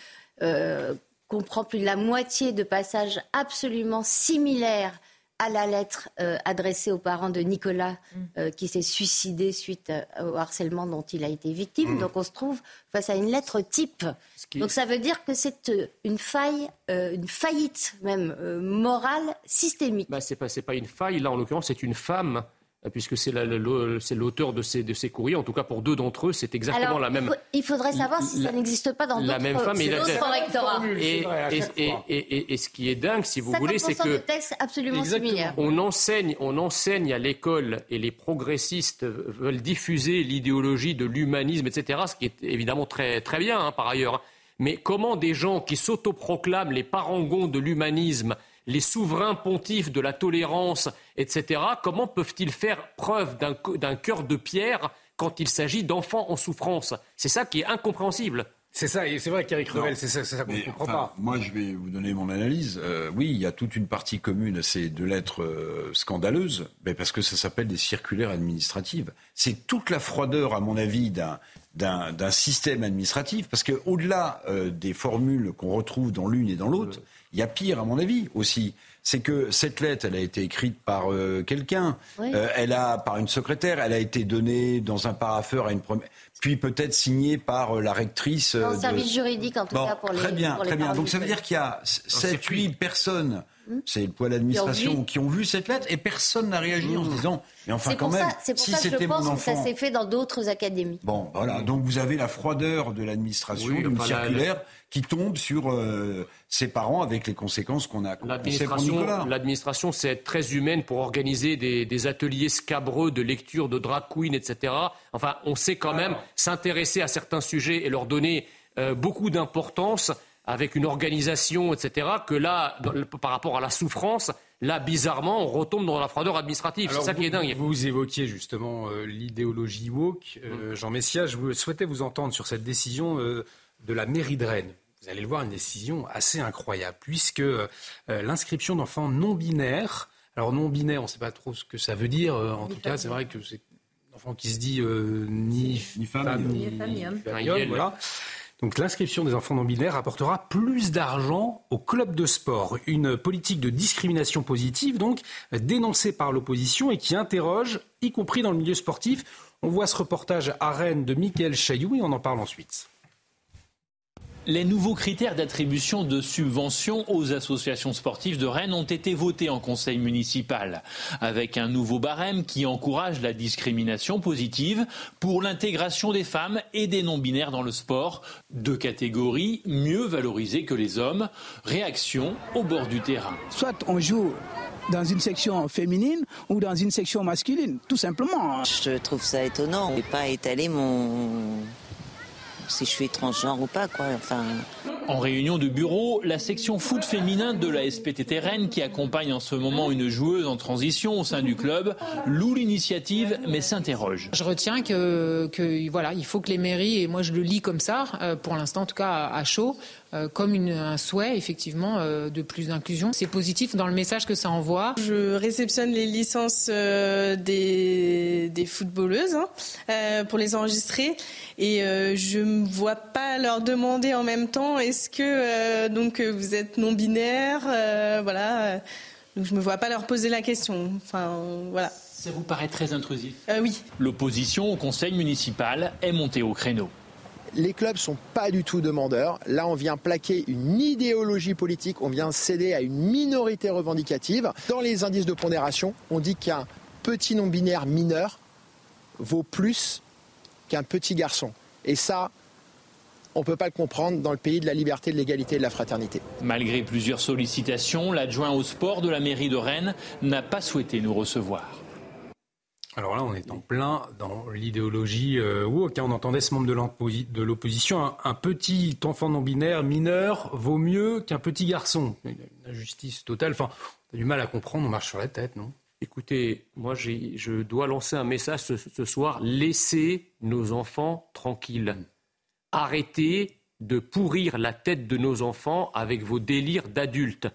comprend plus de la moitié de passages absolument similaires à la lettre euh, adressée aux parents de Nicolas mm. euh, qui s'est suicidé suite euh, au harcèlement dont il a été victime. Mm. Donc on se trouve face à une lettre type. Donc ça veut dire que c'est une faille, une faillite même morale systémique. Bah, c'est pas pas une faille. Là en l'occurrence c'est une femme puisque c'est l'auteur de ces, de ces courriers. En tout cas, pour deux d'entre eux, c'est exactement la même. Il faudrait savoir si ça n'existe pas dans d'autres rectorats. Et, et, et, et, ce qui est dingue, si vous voulez, c'est que absolument on enseigne, on enseigne à l'école et les progressistes veulent diffuser l'idéologie de l'humanisme, etc. Ce qui est évidemment très très bien hein, par ailleurs. Mais comment des gens qui s'autoproclament les parangons de l'humanisme les souverains pontifs de la tolérance, etc., comment peuvent-ils faire preuve d'un cœur de pierre quand il s'agit d'enfants en souffrance? C'est ça qui est incompréhensible. C'est ça, et c'est vrai qu'Eric Revel, c'est ça, qu'on ne comprend pas. Moi, je vais vous donner mon analyse. Euh, oui, il y a toute une partie commune à ces deux lettres euh, scandaleuses, mais parce que ça s'appelle des circulaires administratives. C'est toute la froideur, à mon avis, d'un système administratif, parce qu'au-delà euh, des formules qu'on retrouve dans l'une et dans l'autre, il y a pire, à mon avis, aussi. C'est que cette lettre, elle a été écrite par euh, quelqu'un. Euh, elle a, par une secrétaire, elle a été donnée dans un parapheur à une première puis peut-être signée par euh, la rectrice. Un service juridique, en tout cas, pour les Très bien, très bien. Donc ça veut dire qu'il y a 7, 8 personnes. C'est le poids d'administration qui ont vu cette lettre et personne n'a réagi en se hmm. disant mais enfin quand même c'est pour si ça que je pense que ça s'est fait dans d'autres académies. Bon voilà donc vous avez la froideur de l'administration d'une circulaire qui tombe sur euh, ses parents avec les conséquences qu'on a. L'administration c'est être très humaine pour organiser des, ateliers scabreux de lecture de drag queen etc. Enfin on sait quand même s'intéresser à certains sujets et leur donner euh, beaucoup d'importance avec une organisation, etc., que là, par rapport à la souffrance, là, bizarrement, on retombe dans la froideur administrative. C'est ça qui est dingue. Vous évoquiez justement euh, l'idéologie woke. Euh, mm. Jean Messia, je souhaitais vous entendre sur cette décision euh, de la mairie de Rennes. Vous allez le voir, une décision assez incroyable, puisque l'inscription d'enfants non binaires, alors non binaire, on ne sait pas trop ce que ça veut dire. en tout cas, c'est vrai que c'est un enfant qui se dit ni, ni, femme, ni, ni, ni voilà. Donc l'inscription des enfants non binaires apportera plus d'argent aux clubs de sport. Une politique de discrimination positive, donc dénoncée par l'opposition et qui interroge, y compris dans le milieu sportif. On voit ce reportage à Rennes de Michael Chailloux et on en parle ensuite. Les nouveaux critères d'attribution de subventions aux associations sportives de Rennes ont été votés en conseil municipal, avec un nouveau barème qui encourage la discrimination positive pour l'intégration des femmes et des non-binaires dans le sport, deux catégories mieux valorisées que les hommes. Réaction au bord du terrain. Soit on joue dans une section féminine ou dans une section masculine, tout simplement. Je trouve ça étonnant. Je ne vais pas étaler mon si je suis transgenre ou pas, quoi. Enfin. En réunion de bureau, la section foot féminin de la SPTT Rennes, qui accompagne en ce moment une joueuse en transition au sein du club, loue l'initiative mais s'interroge. Je retiens que, que, voilà, il faut que les mairies, et moi je le lis comme ça, euh, pour l'instant en tout cas à chaud, euh, comme une, un souhait effectivement euh, de plus d'inclusion. C'est positif dans le message que ça envoie. Je réceptionne les licences euh, des, des, footballeuses hein, pour les enregistrer et je ne vois pas leur demander en même temps est-ce que donc vous êtes non binaire voilà donc je me vois pas leur poser la question enfin voilà ça vous paraît très intrusif? Oui. L'opposition au conseil municipal est montée au créneau les clubs sont pas du tout demandeurs. Là, on vient plaquer une idéologie politique, on vient céder à une minorité revendicative. Dans les indices de pondération, on dit qu'un petit non-binaire mineur vaut plus qu'un petit garçon. Et ça, on ne peut pas le comprendre dans le pays de la liberté, de l'égalité et de la fraternité. Malgré plusieurs sollicitations, l'adjoint au sport de la mairie de Rennes n'a pas souhaité nous recevoir. Alors là, on est en plein dans l'idéologie euh, woke. Hein. On entendait ce membre de l'opposition, un, petit enfant non binaire mineur vaut mieux qu'un petit garçon. Une injustice totale. Enfin, on a du mal à comprendre, on marche sur la tête, non? Écoutez, moi, je dois lancer un message ce, soir. Laissez nos enfants tranquilles. Arrêtez de pourrir la tête de nos enfants avec vos délires d'adultes.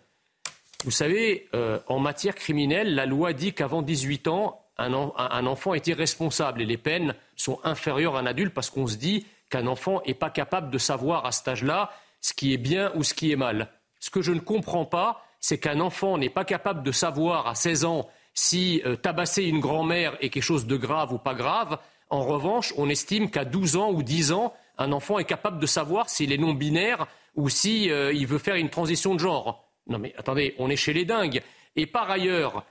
Vous savez, euh, en matière criminelle, la loi dit qu'avant 18 ans, un, enfant est irresponsable et les peines sont inférieures à un adulte parce qu'on se dit qu'un enfant n'est pas capable de savoir à cet âge-là ce qui est bien ou ce qui est mal. Ce que je ne comprends pas, c'est qu'un enfant n'est pas capable de savoir à 16 ans si euh, tabasser une grand-mère est quelque chose de grave ou pas grave. En revanche, on estime qu'à 12 ans ou 10 ans, un enfant est capable de savoir s'il est non-binaire ou s'il euh, veut faire une transition de genre. Non mais attendez, on est chez les dingues. Et par ailleurs,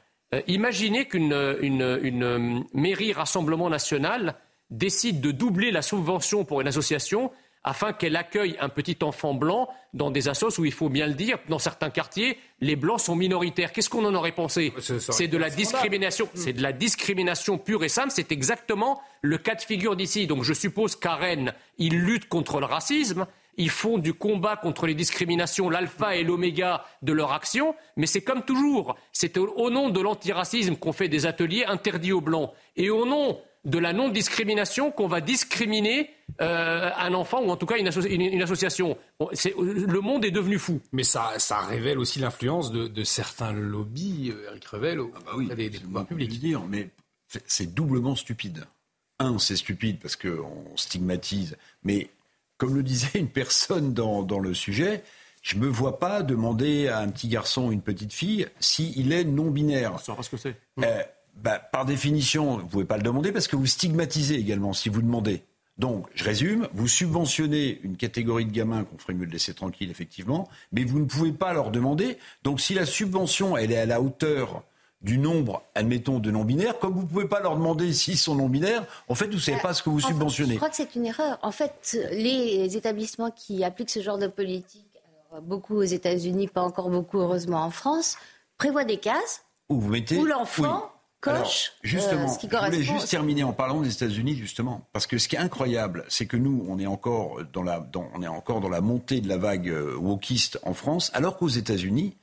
imaginez qu'une euh, mairie Rassemblement national décide de doubler la subvention pour une association afin qu'elle accueille un petit enfant blanc dans des assos où il faut bien le dire, dans certains quartiers, les blancs sont minoritaires. Qu'est-ce qu'on en aurait pensé? C'est de la discrimination. C'est de la discrimination pure et simple. C'est exactement le cas de figure d'ici. Donc je suppose qu'à Rennes, ils luttent contre le racisme. Ils font du combat contre les discriminations l'alpha et l'oméga de leur action, mais c'est comme toujours. C'est au, nom de l'antiracisme qu'on fait des ateliers interdits aux blancs. Et au nom de la non-discrimination qu'on va discriminer euh, un enfant ou en tout cas une, association. le monde est devenu fou. Mais ça, révèle aussi l'influence de, certains lobbies, euh, Eric Revel, au, ah bah des, pouvoirs publics. Dire, mais c'est doublement stupide. Un, c'est stupide parce qu'on stigmatise, mais comme le disait une personne dans, le sujet, je ne me vois pas demander à un petit garçon ou une petite fille s'il est non-binaire. Ça pas ce que c'est. Euh, bah, par définition, vous ne pouvez pas le demander parce que vous stigmatisez également si vous demandez. Donc, je résume, vous subventionnez une catégorie de gamins qu'on ferait mieux de laisser tranquille, effectivement, mais vous ne pouvez pas leur demander. Donc, si la subvention, elle est à la hauteur du nombre, admettons, de non-binaires, comme vous ne pouvez pas leur demander s'ils sont non-binaires, en fait, vous ne savez pas ce que vous subventionnez. je crois que c'est une erreur. En fait, les établissements qui appliquent ce genre de politique, beaucoup aux États-Unis, pas encore beaucoup, heureusement, en France, prévoient des cases où, vous mettez, où l'enfant coche euh, justement, ce qui correspond. Je voulais juste terminer en parlant des États-Unis, justement, parce que ce qui est incroyable, c'est que nous, on est encore dans la, on est encore dans la montée de la vague euh, wokiste en France, alors qu'aux États-Unis,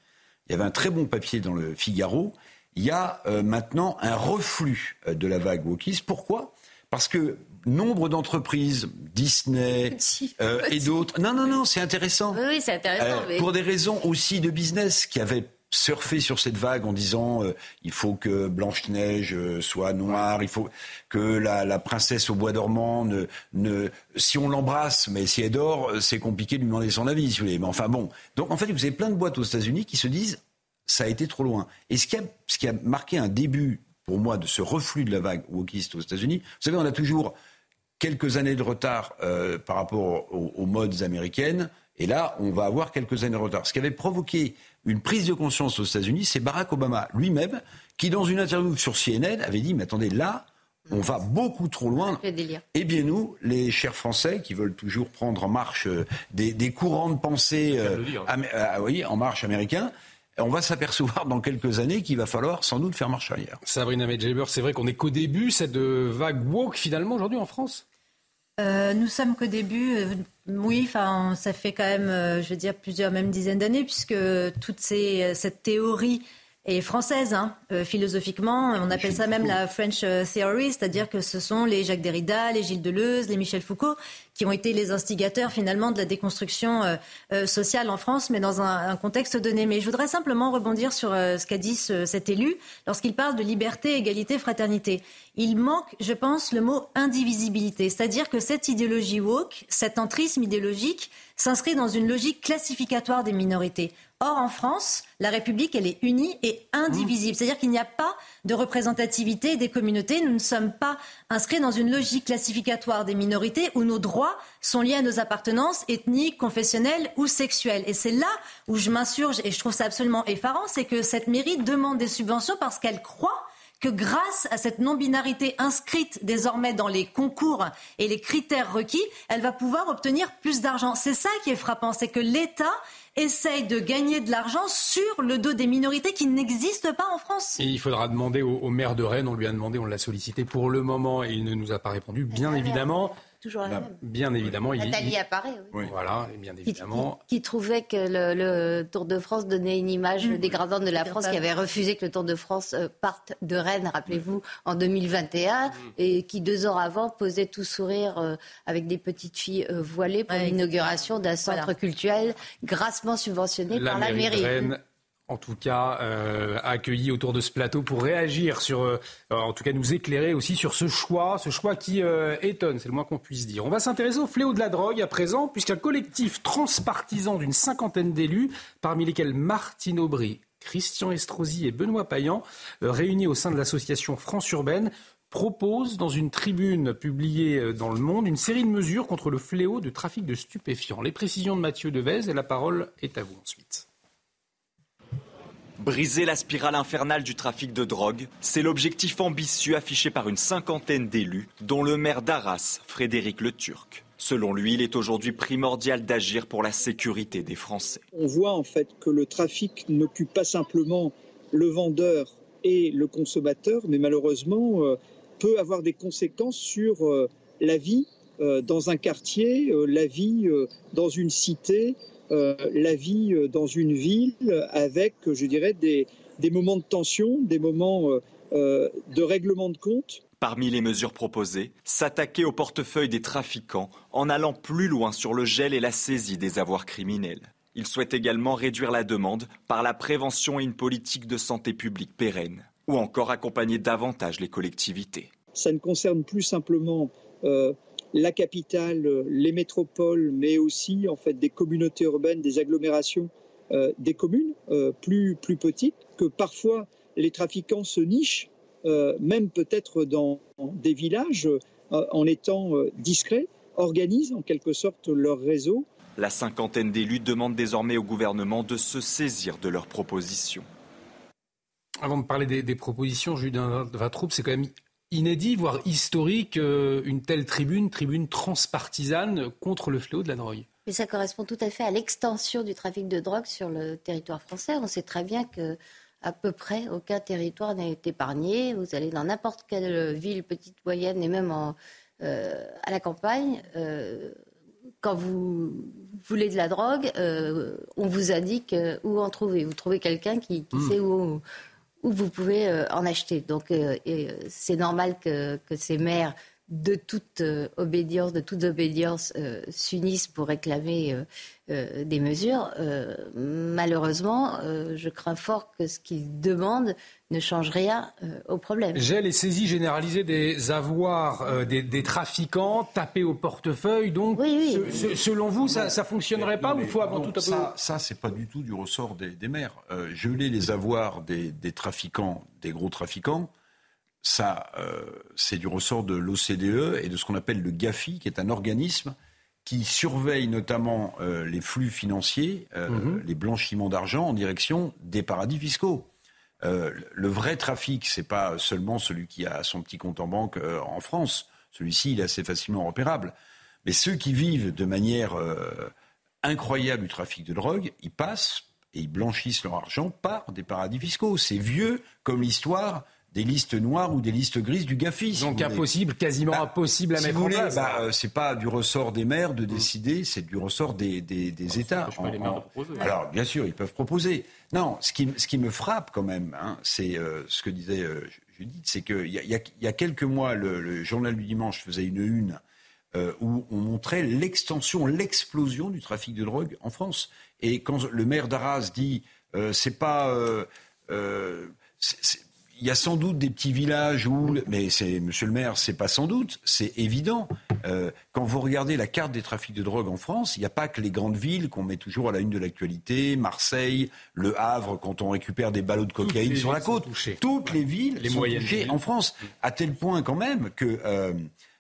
il y avait un très bon papier dans le Figaro. Il y a euh, maintenant un reflux de la vague wokiste. Pourquoi? Parce que nombre d'entreprises, Disney et d'autres. Non, non, non, c'est intéressant. Oui, c'est intéressant. Pour des raisons aussi de business qui avaient surfer sur cette vague en disant euh, il faut que Blanche-Neige euh, soit noire, il faut que la, princesse au bois dormant ne, ne si on l'embrasse, mais si elle dort, euh, c'est compliqué de lui demander son avis, si vous voulez. Mais enfin bon. Donc en fait, vous avez plein de boîtes aux États-Unis qui se disent ça a été trop loin. Et ce qui a, ce qui a marqué un début pour moi de ce reflux de la vague wokiste aux États-Unis, vous savez, on a toujours quelques années de retard par rapport aux, aux modes américaines. Et là, on va avoir quelques années de retard. Ce qui avait provoqué une prise de conscience aux États-Unis, c'est Barack Obama lui-même qui, dans une interview sur CNN, avait dit Mais attendez, là, on va beaucoup trop loin. Eh bien, nous, les chers Français qui veulent toujours prendre en marche euh, des, courants de pensée euh, euh, oui, en marche américains, on va s'apercevoir dans quelques années qu'il va falloir sans doute faire marche arrière. Sabrina Medjeber, c'est vrai qu'on est qu'au début, cette vague woke finalement aujourd'hui en France? Nous sommes qu'au début. Oui, enfin, ça fait quand même, euh, je veux dire, plusieurs, même dizaines d'années, puisque toute ces, euh, cette théorie est française, hein, euh, philosophiquement. On appelle ça même la French Theory, c'est-à-dire que ce sont les Jacques Derrida, les Gilles Deleuze, les Michel Foucault qui ont été les instigateurs finalement de la déconstruction sociale en France, mais dans un, contexte donné. Mais je voudrais simplement rebondir sur ce qu'a dit cet élu lorsqu'il parle de liberté, égalité, fraternité il manque, je pense, le mot indivisibilité. C'est-à-dire que cette idéologie woke, cet entrisme idéologique, s'inscrit dans une logique classificatoire des minorités. Or, en France, la République, elle est unie et indivisible. C'est-à-dire qu'il n'y a pas de représentativité des communautés. Nous ne sommes pas inscrits dans une logique classificatoire des minorités où nos droits sont liés à nos appartenances ethniques, confessionnelles ou sexuelles. Et c'est là où je m'insurge et je trouve ça absolument effarant, c'est que cette mairie demande des subventions parce qu'elle croit que grâce à cette non-binarité inscrite désormais dans les concours et les critères requis, elle va pouvoir obtenir plus d'argent. C'est ça qui est frappant, c'est que l'État essaye de gagner de l'argent sur le dos des minorités qui n'existent pas en France. Et il faudra demander au, maire de Rennes, on lui a demandé, on l'a sollicité pour le moment et il ne nous a pas répondu, bien évidemment. Toujours la même. Bien évidemment. Nathalie apparaît, oui. Voilà, et bien évidemment. Qui, trouvait que le, Tour de France donnait une image mmh. dégradante de la France, qui avait refusé que le Tour de France euh, parte de Rennes, rappelez-vous, en 2021, mmh. et qui deux ans avant posait tout sourire euh, avec des petites filles euh, voilées pour l'inauguration d'un centre culturel grassement subventionné par la mairie en tout cas, euh, accueilli autour de ce plateau pour réagir sur, euh, en tout cas nous éclairer aussi sur ce choix, ce choix qui euh, étonne, c'est le moins qu'on puisse dire. On va s'intéresser au fléau de la drogue à présent, puisqu'un collectif transpartisan d'une cinquantaine d'élus, parmi lesquels Martine Aubry, Christian Estrosi et Benoît Payan, réunis au sein de l'association France Urbaine, propose dans une tribune publiée dans Le Monde une série de mesures contre le fléau de trafic de stupéfiants. Les précisions de Mathieu Devez et la parole est à vous ensuite. Briser la spirale infernale du trafic de drogue, c'est l'objectif ambitieux affiché par une cinquantaine d'élus, dont le maire d'Arras, Frédéric Le Turc. Selon lui, il est aujourd'hui primordial d'agir pour la sécurité des Français. On voit en fait que le trafic n'occupe pas simplement le vendeur et le consommateur, mais malheureusement euh, peut avoir des conséquences sur euh, la vie euh, dans un quartier, la vie dans une cité, euh, la vie euh, dans une ville avec, je dirais, des, moments de tension, des moments euh, de règlement de compte. Parmi les mesures proposées, s'attaquer au portefeuille des trafiquants en allant plus loin sur le gel et la saisie des avoirs criminels. Il souhaite également réduire la demande par la prévention et une politique de santé publique pérenne, ou encore accompagner davantage les collectivités. Ça ne concerne plus simplement la capitale, euh, les métropoles, mais aussi en fait des communautés urbaines, des agglomérations, euh, des communes euh, plus, plus petites, que parfois les trafiquants se nichent, même peut-être dans des villages en étant discrets, organisent en quelque sorte leur réseau. La cinquantaine d'élus demandent désormais au gouvernement de se saisir de leurs propositions. Avant de parler des, propositions, Julien Vatroub, c'est quand même inédit, voire historique, euh, une telle tribune, tribune transpartisane contre le fléau de la drogue. Mais ça correspond tout à fait à l'extension du trafic de drogue sur le territoire français. On sait très bien que à peu près aucun territoire n'est épargné. Vous allez dans n'importe quelle ville, petite, moyenne, et même euh, à la campagne. Euh, quand vous voulez de la drogue, on vous indique où en trouver. Vous trouvez quelqu'un qui, hmm. sait où, où vous pouvez euh, en acheter. Donc euh, euh, c'est normal que, que, ces maires de toute obédience, de toute obédience, s'unissent pour réclamer des mesures. malheureusement, je crains fort que ce qu'ils demandent ne change rien au problème. Gel et saisie généralisée des avoirs des, trafiquants tapés au portefeuille. Donc, oui, selon vous, ça ne fonctionnerait pas ou faut avant tout Ça, ça c'est pas du tout du ressort des, maires. geler les avoirs des, des trafiquants, des gros trafiquants, ça, euh, c'est du ressort de l'OCDE et de ce qu'on appelle le GAFI, qui est un organisme qui surveille notamment euh, les flux financiers, euh, mhm. les blanchiments d'argent en direction des paradis fiscaux. le vrai trafic, c'est pas seulement celui qui a son petit compte en banque en France. Celui-ci, il est assez facilement repérable. Mais ceux qui vivent de manière incroyable du trafic de drogue, ils passent et ils blanchissent leur argent par des paradis fiscaux. C'est vieux comme l'histoire des listes noires ou des listes grises du GAFI. Donc impossible, quasiment bah, impossible à mettre en place. Bah, euh, c'est pas du ressort des maires de décider, c'est du ressort des, des, des ah, États. Alors bien sûr, ils peuvent proposer. Non, ce qui, ce qui me frappe quand même, hein, c'est euh, ce que disait euh, Judith, c'est qu'il y, y, y, a quelques mois, le, journal du dimanche faisait une une où on montrait l'extension, l'explosion du trafic de drogue en France. Et quand le maire d'Arras dit, c'est pas il y a sans doute des petits villages où, mais c'est, Monsieur le Maire, c'est pas sans doute, c'est évident. Euh, quand vous regardez la carte des trafics de drogue en France, il n'y a pas que les grandes villes qu'on met toujours à la une de l'actualité, Marseille, Le Havre, quand on récupère des ballots de cocaïne sur la côte. Toutes les villes les sont touchées en France, à tel point quand même que euh,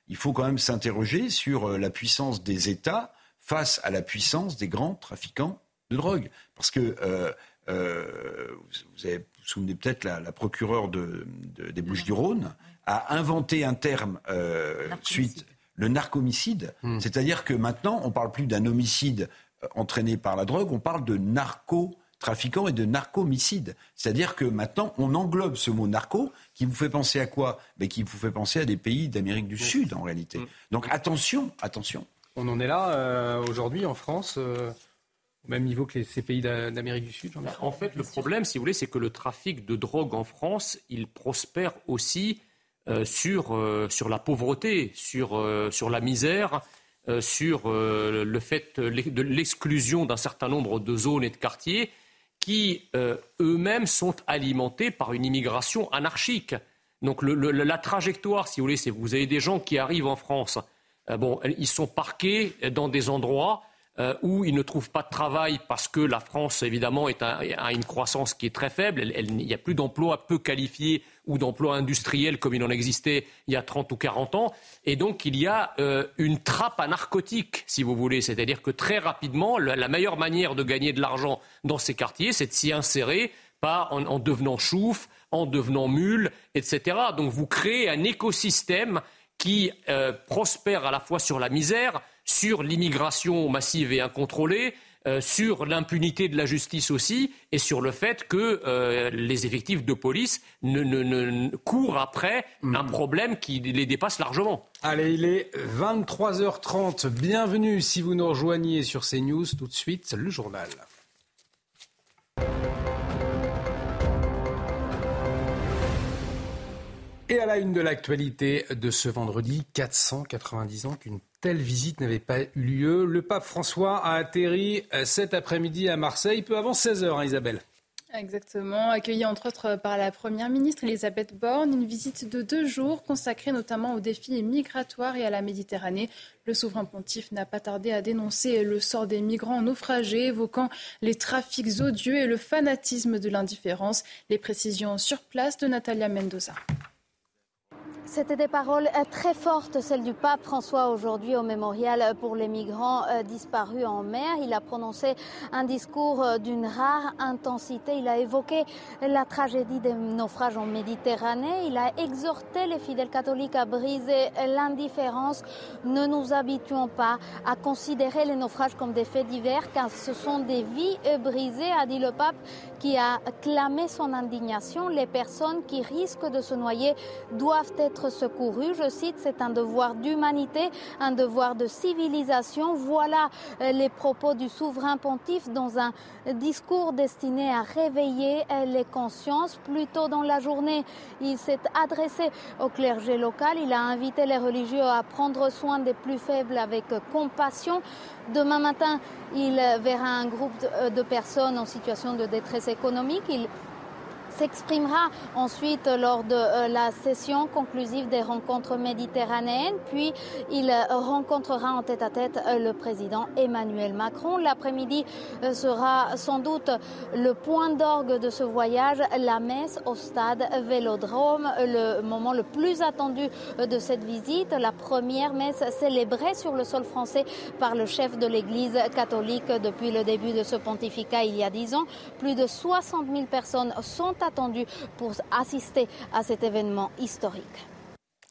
il faut quand même s'interroger sur euh, la puissance des États face à la puissance des grands trafiquants de drogue, parce que vous avez souvenez peut-être, la, la, procureure de, des Bouches-du-Rhône a inventé un terme euh, suite le narcomicide. Hmm. C'est-à-dire que maintenant, on ne parle plus d'un homicide euh, entraîné par la drogue, on parle de narcotrafiquant et de narcomicide. C'est-à-dire que maintenant, on englobe ce mot narco qui vous fait penser à quoi? Mais Qui vous fait penser à des pays d'Amérique du Sud, en réalité. Hmm. Donc attention, attention. On en est là euh, aujourd'hui en France au même niveau que ces pays d'Amérique du Sud En fait, le problème, si vous voulez, c'est que le trafic de drogue en France, il prospère aussi euh, sur, euh, sur la pauvreté, sur, euh, sur la misère, sur le fait de l'exclusion d'un certain nombre de zones et de quartiers qui eux-mêmes sont alimentés par une immigration anarchique. Donc la trajectoire, si vous voulez, c'est vous avez des gens qui arrivent en France. bon, ils sont parqués dans des endroits euh, où ils ne trouvent pas de travail parce que la France, évidemment, a une croissance qui est très faible. il n'y a plus d'emplois peu qualifiés ou d'emplois industriels comme il en existait il y a 30 ou 40 ans. Et donc, il y a euh, une trappe à narcotiques, si vous voulez. C'est-à-dire que très rapidement, la, meilleure manière de gagner de l'argent dans ces quartiers, c'est de s'y insérer, pas en, devenant chouf, en devenant mule, etc. Donc, vous créez un écosystème qui euh, prospère à la fois sur la misère, sur l'immigration massive et incontrôlée, euh, sur l'impunité de la justice aussi, et sur le fait que euh, les effectifs de police ne, courent après hmm. un problème qui les dépasse largement. Allez, il est 23h30. Bienvenue si vous nous rejoignez sur CNews. Tout de suite, le journal. Et à la une de l'actualité de ce vendredi, 490 ans qu'une telle visite n'avait pas eu lieu. Le pape François a atterri euh, cet après-midi à Marseille, peu avant 16h, hein, Isabelle. Exactement, accueilli entre autres par la Première ministre Elisabeth Borne, une visite de deux jours consacrée notamment aux défis migratoires et à la Méditerranée. Le souverain pontife n'a pas tardé à dénoncer le sort des migrants naufragés, évoquant les trafics odieux et le fanatisme de l'indifférence. Les précisions sur place de Natalia Mendoza. C'était des paroles euh, très fortes, celles du pape François aujourd'hui au mémorial pour les migrants euh, disparus en mer. Il a prononcé un discours euh, d'une rare intensité. Il a évoqué la tragédie des naufrages en Méditerranée. Il a exhorté les fidèles catholiques à briser l'indifférence. Ne nous habituons pas à considérer les naufrages comme des faits divers car ce sont des vies brisées, a dit le pape qui a clamé son indignation. Les personnes qui risquent de se noyer doivent être secouru. Je cite, c'est un devoir d'humanité, un devoir de civilisation. Voilà euh, les propos du souverain pontife dans un discours destiné à réveiller euh, les consciences. Plus tôt dans la journée, il s'est adressé au clergé local. Il a invité les religieux à prendre soin des plus faibles avec compassion. Demain matin, il verra un groupe de personnes en situation de détresse économique. S'exprimera ensuite lors de euh, la session conclusive des rencontres méditerranéennes, puis il euh, rencontrera en tête-à-tête euh, le président Emmanuel Macron. L'après-midi sera sans doute le point d'orgue de ce voyage, la messe au stade Vélodrome, le moment le plus attendu de cette visite, la première messe célébrée sur le sol français par le chef de l'Église catholique depuis le début de ce pontificat il y a dix ans. Plus de 60 000 personnes sont attendu pour assister à cet événement historique.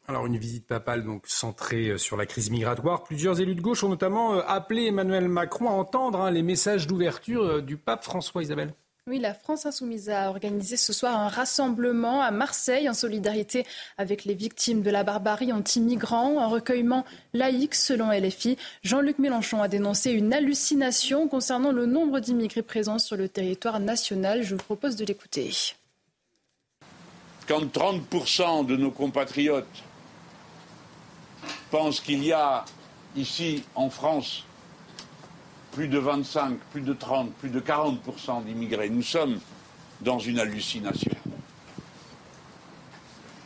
Alors une visite papale donc centrée euh, sur la crise migratoire. Plusieurs élus de gauche ont notamment euh, appelé Emmanuel Macron à entendre hein, les messages d'ouverture euh, du pape François Isabelle. Oui, la France insoumise a organisé ce soir un rassemblement à Marseille en solidarité avec les victimes de la barbarie anti-migrants, un recueillement laïque selon LFI. Jean-Luc Mélenchon a dénoncé une hallucination concernant le nombre d'immigrés présents sur le territoire national. Je vous propose de l'écouter quand 30% de nos compatriotes pensent qu'il y a ici en France plus de 25, plus de 30, plus de 40% d'immigrés, nous sommes dans une hallucination.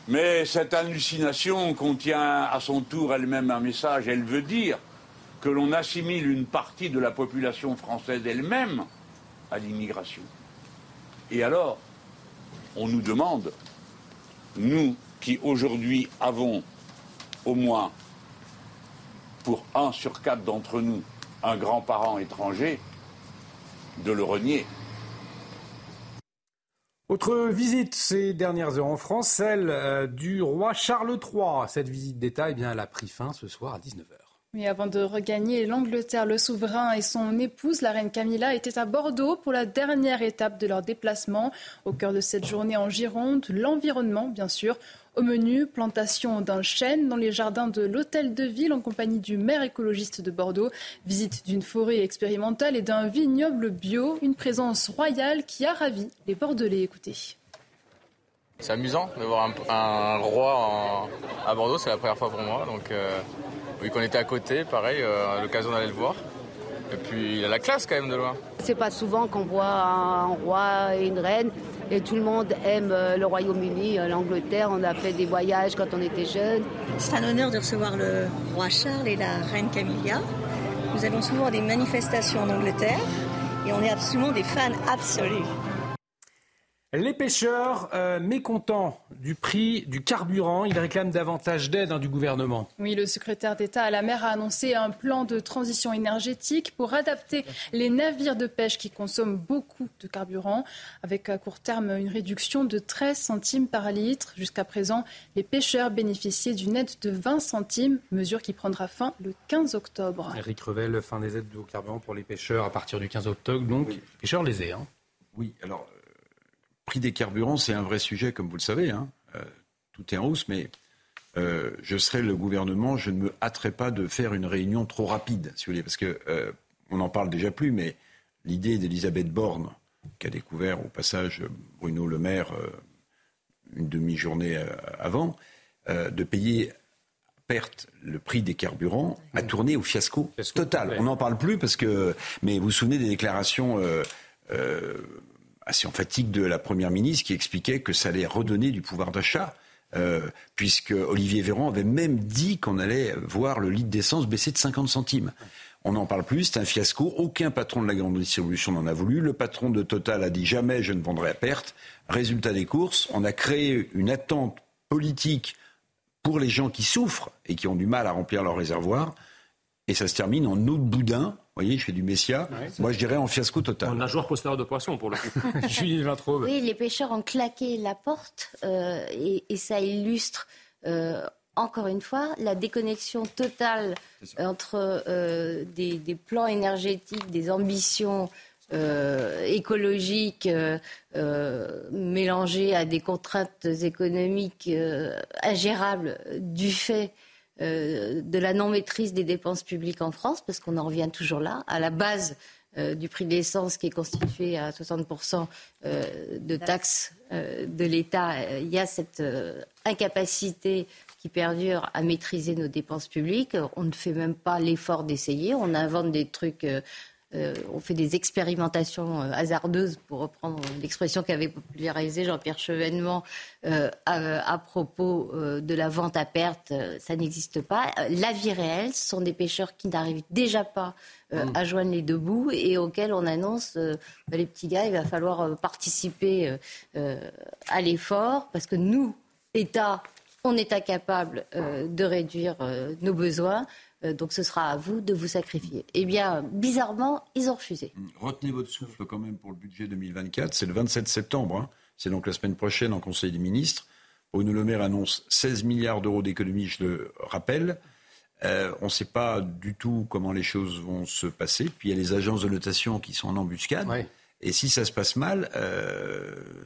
Mais cette hallucination contient à son tour elle-même un message. Elle veut dire que l'on assimile une partie de la population française elle-même à l'immigration. Et alors, on nous demande nous qui aujourd'hui avons au moins pour un sur quatre d'entre nous un grand-parent étranger, de le renier. Autre visite ces dernières heures en France, celle euh, du roi Charles III. Cette visite d'État, eh elle a pris fin ce soir à 19h. Mais avant de regagner l'Angleterre, le souverain et son épouse, la reine Camilla, étaient à Bordeaux pour la dernière étape de leur déplacement. Au cœur de cette journée en Gironde, l'environnement, bien sûr. Au menu, plantation d'un chêne dans les jardins de l'hôtel de ville en compagnie du maire écologiste de Bordeaux, visite d'une forêt expérimentale et d'un vignoble bio, une présence royale qui a ravi les Bordelais. Écoutez. C'est amusant de voir un, roi à Bordeaux, c'est la première fois pour moi, donc euh, Vu qu'on était à côté, pareil, euh, à l'occasion d'aller le voir. Et puis il a la classe quand même de loin. C'est pas souvent qu'on voit un roi et une reine. Et tout le monde aime euh, le Royaume-Uni, euh, l'Angleterre. On a fait des voyages quand on était jeunes. C'est un honneur de recevoir le roi Charles et la reine Camilla. Nous avons souvent des manifestations en Angleterre et on est absolument des fans absolus. Les pêcheurs euh, mécontents du prix du carburant, ils réclament davantage d'aide hein, du gouvernement. Oui, le secrétaire d'État à la mer a annoncé un plan de transition énergétique pour adapter les navires de pêche qui consomment beaucoup de carburant, avec à court terme une réduction de 13 centimes par litre. Jusqu'à présent, les pêcheurs bénéficiaient d'une aide de 20 centimes, mesure qui prendra fin le 15 octobre. Eric Revel, fin des aides au carburant pour les pêcheurs à partir du 15 octobre, donc les pêcheurs lésés. Hein. Oui, alors prix des carburants, c'est un vrai sujet, comme vous le savez. Hein. Euh, tout est en hausse, mais euh, je serai le gouvernement, je ne me hâterai pas de faire une réunion trop rapide, si vous voulez, parce que euh, on n'en parle déjà plus, mais l'idée d'Elisabeth Borne, qui a découvert au passage Bruno Le Maire une demi-journée avant, de payer perte le prix des carburants a tourné au fiasco, total. On n'en parle plus parce que, mais vous vous souvenez des déclarations assez emphatique de la Première ministre qui expliquait que ça allait redonner du pouvoir d'achat. Euh, puisque Olivier Véran avait même dit qu'on allait voir le litre d'essence baisser de 50 centimes. On n'en parle plus, c'est un fiasco. Aucun patron de la grande distribution n'en a voulu. Le patron de Total a dit jamais je ne vendrai à perte. Résultat des courses, on a créé une attente politique pour les gens qui souffrent et qui ont du mal à remplir leur réservoir. Et ça se termine en eau de boudin. Vous voyez, je fais du messia. Moi, je dirais en fiasco total. En nageoire postérieure de poisson, pour le coup. Julie Vintraube. Oui, les pêcheurs ont claqué la porte euh, et, et, ça illustre, euh, encore une fois, la déconnexion totale entre euh, des, des, plans énergétiques, des ambitions euh, écologiques euh, mélangées à des contraintes économiques ingérables du fait de la non-maîtrise des dépenses publiques en France, parce qu'on en revient toujours là, à la base du prix de l'essence qui est constitué à 60% de taxes de l'État, il y a cette incapacité qui perdure à maîtriser nos dépenses publiques. On ne fait même pas l'effort d'essayer. On invente des trucs. Euh, euh, on fait des expérimentations euh, hasardeuses, pour reprendre l'expression qu'avait popularisée Jean-Pierre Chevènement à, à, propos de la vente à perte. ça n'existe pas. La vie réelle, ce sont des pêcheurs qui n'arrivent déjà pas mmh. à joindre les deux bouts et auxquels on annonce bah, les petits gars, il va falloir participer à l'effort parce que nous, État, on est incapable euh, de réduire euh, nos besoins. Euh, donc ce sera à vous de vous sacrifier. Eh bien, bizarrement, ils ont refusé. Retenez votre souffle quand même pour le budget 2024. C'est le 27 septembre. Hein. C'est donc la semaine prochaine en Conseil des ministres. Bruno Le Maire annonce 16 milliards d'euros d'économies, je le rappelle. on ne sait pas du tout comment les choses vont se passer. Puis il y a les agences de notation qui sont en embuscade. Et si ça se passe mal,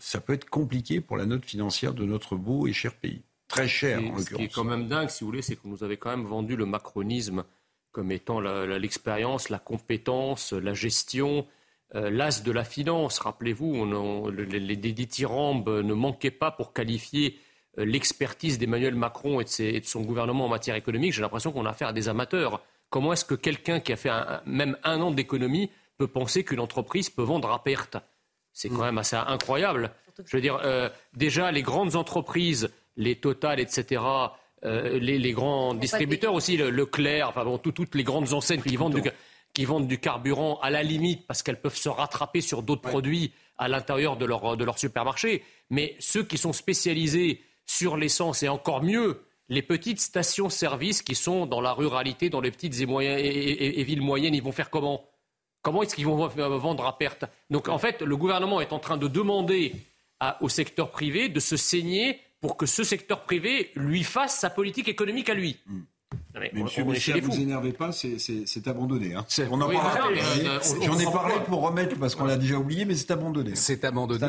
ça peut être compliqué pour la note financière de notre beau et cher pays très cher, en l'occurrence. Ce qui est quand même dingue, si vous voulez, c'est qu'on nous avait quand même vendu le macronisme comme étant l'expérience, la, compétence, la gestion, euh, l'as de la finance. Rappelez-vous, les, dithyrambes ne manquaient pas pour qualifier euh, l'expertise d'Emmanuel Macron et de, son gouvernement en matière économique. J'ai l'impression qu'on a affaire à des amateurs. Comment est-ce que quelqu'un qui a fait même un an d'économie peut penser qu'une entreprise peut vendre à perte? C'est quand mm. même assez incroyable. Je veux dire, euh, déjà, les grandes entreprises les Total, etc., euh, les, grands distributeurs aussi, le Leclerc, enfin bon, toutes les grandes enseignes qui vendent, du, qui vendent du carburant à la limite parce qu'elles peuvent se rattraper sur d'autres produits à l'intérieur de leur, de leur supermarché. Mais ceux qui sont spécialisés sur l'essence et encore mieux, les petites stations-service qui sont dans la ruralité, dans les petites et, moyennes, et, villes moyennes, ils vont faire comment? Comment est-ce qu'ils vont vendre à perte? Donc en fait, le gouvernement est en train de demander au secteur privé de se saigner pour que ce secteur privé lui fasse sa politique économique à lui. Hmm. mais, monsieur Michel, vous énervez pas, c'est abandonné. Hein. On en euh, J'en ai parlé pour remettre parce qu'on l'a déjà oublié, mais c'est abandonné. C'est abandonné.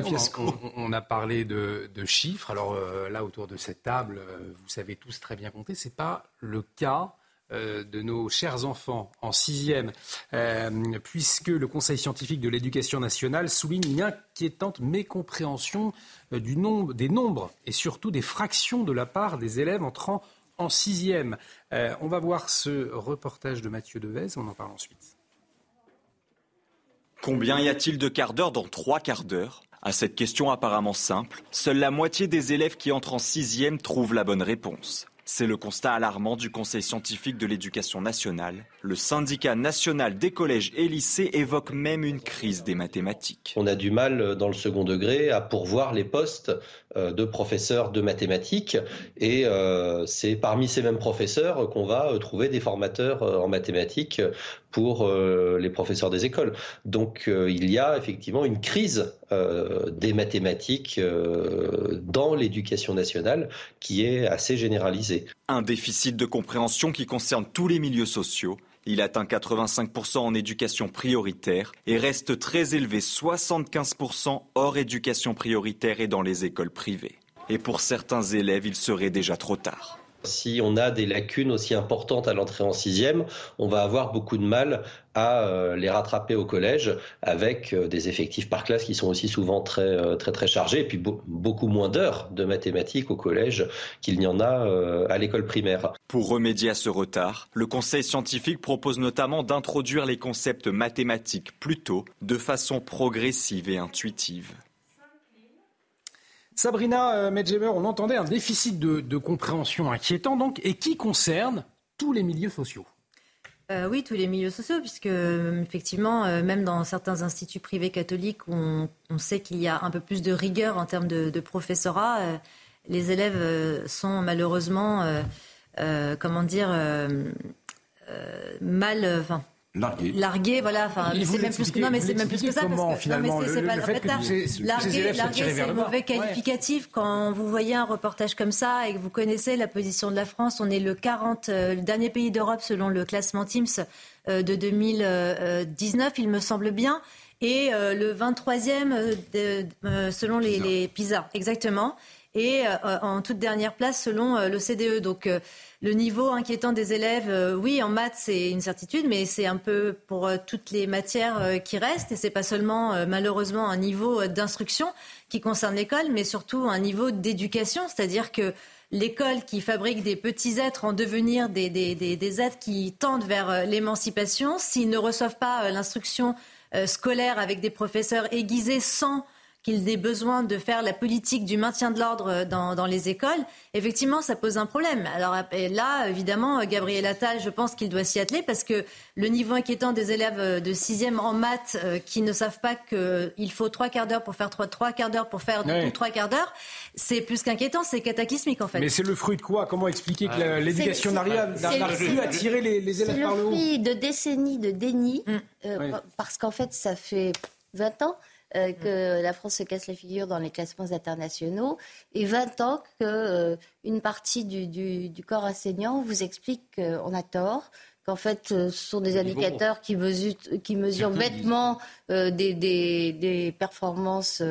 On, a parlé de, chiffres. Alors euh, là, autour de cette table, euh, vous savez tous très bien compter. C'est pas le cas euh, de nos chers enfants en sixième, euh, puisque le Conseil scientifique de l'éducation nationale souligne une inquiétante mécompréhension euh, du nombre, des nombres et surtout des fractions de la part des élèves entrant en sixième. on va voir ce reportage de Mathieu Devez, on en parle ensuite. Combien y a-t-il de quarts d'heure dans trois quarts d'heure? À cette question apparemment simple, seule la moitié des élèves qui entrent en sixième trouvent la bonne réponse. C'est le constat alarmant du Conseil scientifique de l'éducation nationale. Le syndicat national des collèges et lycées évoque même une crise des mathématiques. On a du mal euh, dans le second degré à pourvoir les postes de professeurs de mathématiques et euh, c'est parmi ces mêmes professeurs qu'on va trouver des formateurs en mathématiques pour les professeurs des écoles. Donc il y a effectivement une crise des mathématiques dans l'éducation nationale qui est assez généralisée. Un déficit de compréhension qui concerne tous les milieux sociaux. Il atteint 85% en éducation prioritaire et reste très élevé 75% hors éducation prioritaire et dans les écoles privées. Et pour certains élèves, il serait déjà trop tard. Si on a des lacunes aussi importantes à l'entrée en sixième, on va avoir beaucoup de mal à euh, les rattraper au collège avec euh, des effectifs par classe qui sont aussi souvent très euh, très très chargés et puis beaucoup moins d'heures de mathématiques au collège qu'il n'y en a à l'école primaire. Pour remédier à ce retard, le Conseil scientifique propose notamment d'introduire les concepts mathématiques plus tôt, de façon progressive et intuitive. Sabrina euh, Medjemer, on entendait un déficit de, compréhension inquiétant donc, et qui concerne tous les milieux sociaux. Euh, oui, tous les milieux sociaux, puisque euh, effectivement, même dans certains instituts privés catholiques, on, sait qu'il y a un peu plus de rigueur en termes de, professorat les élèves sont malheureusement, comment dire, mal. Largué. Largué, voilà. Enfin, c'est même plus que non, mais c'est même plus que ça. Parce que, finalement, non, mais c'est, pas, le, fait que ces, largué, largué c'est le mauvais qualificatif. Quand vous voyez un reportage comme ça et que vous connaissez la position de la France, on est le 40, euh, le dernier pays d'Europe selon le classement Teams euh, de 2019, il me semble bien, et euh, le 23e de, euh, selon les, les PISA, exactement, et euh, en toute dernière place selon euh, l'OCDE. Donc le niveau inquiétant des élèves, euh, oui, en maths, c'est une certitude, mais c'est un peu pour euh, toutes les matières euh, qui restent. Et c'est pas seulement, malheureusement, un niveau d'instruction qui concerne l'école, mais surtout un niveau d'éducation. C'est-à-dire que l'école qui fabrique des petits êtres en devenir des, des, des, des êtres qui tendent vers l'émancipation, s'ils ne reçoivent pas l'instruction scolaire avec des professeurs aiguisés sans qu'il ait besoin de faire la politique du maintien de l'ordre dans, dans, les écoles, effectivement, ça pose un problème. Alors là, évidemment, Gabriel Attal, je pense qu'il doit s'y atteler parce que le niveau inquiétant des élèves de sixième en maths euh, qui ne savent pas qu'il faut trois quarts d'heure pour faire trois, trois quarts d'heure pour faire oui. trois quarts d'heure, c'est plus qu'inquiétant, c'est cataclysmique en fait. Mais c'est le fruit de quoi? Comment expliquer que l'éducation n'arrive plus à tirer les, les élèves par le haut? C'est le fruit de décennies de déni, mmh. euh, oui. parce qu'en fait, ça fait 20 ans euh, que la France se casse la figure dans les classements internationaux. Et 20 ans qu'une euh, partie du, du, du, corps enseignant vous explique qu'on a tort, qu'en fait euh, ce sont des indicateurs qui mesurent, qui mesurent bêtement euh, des, des, des, performances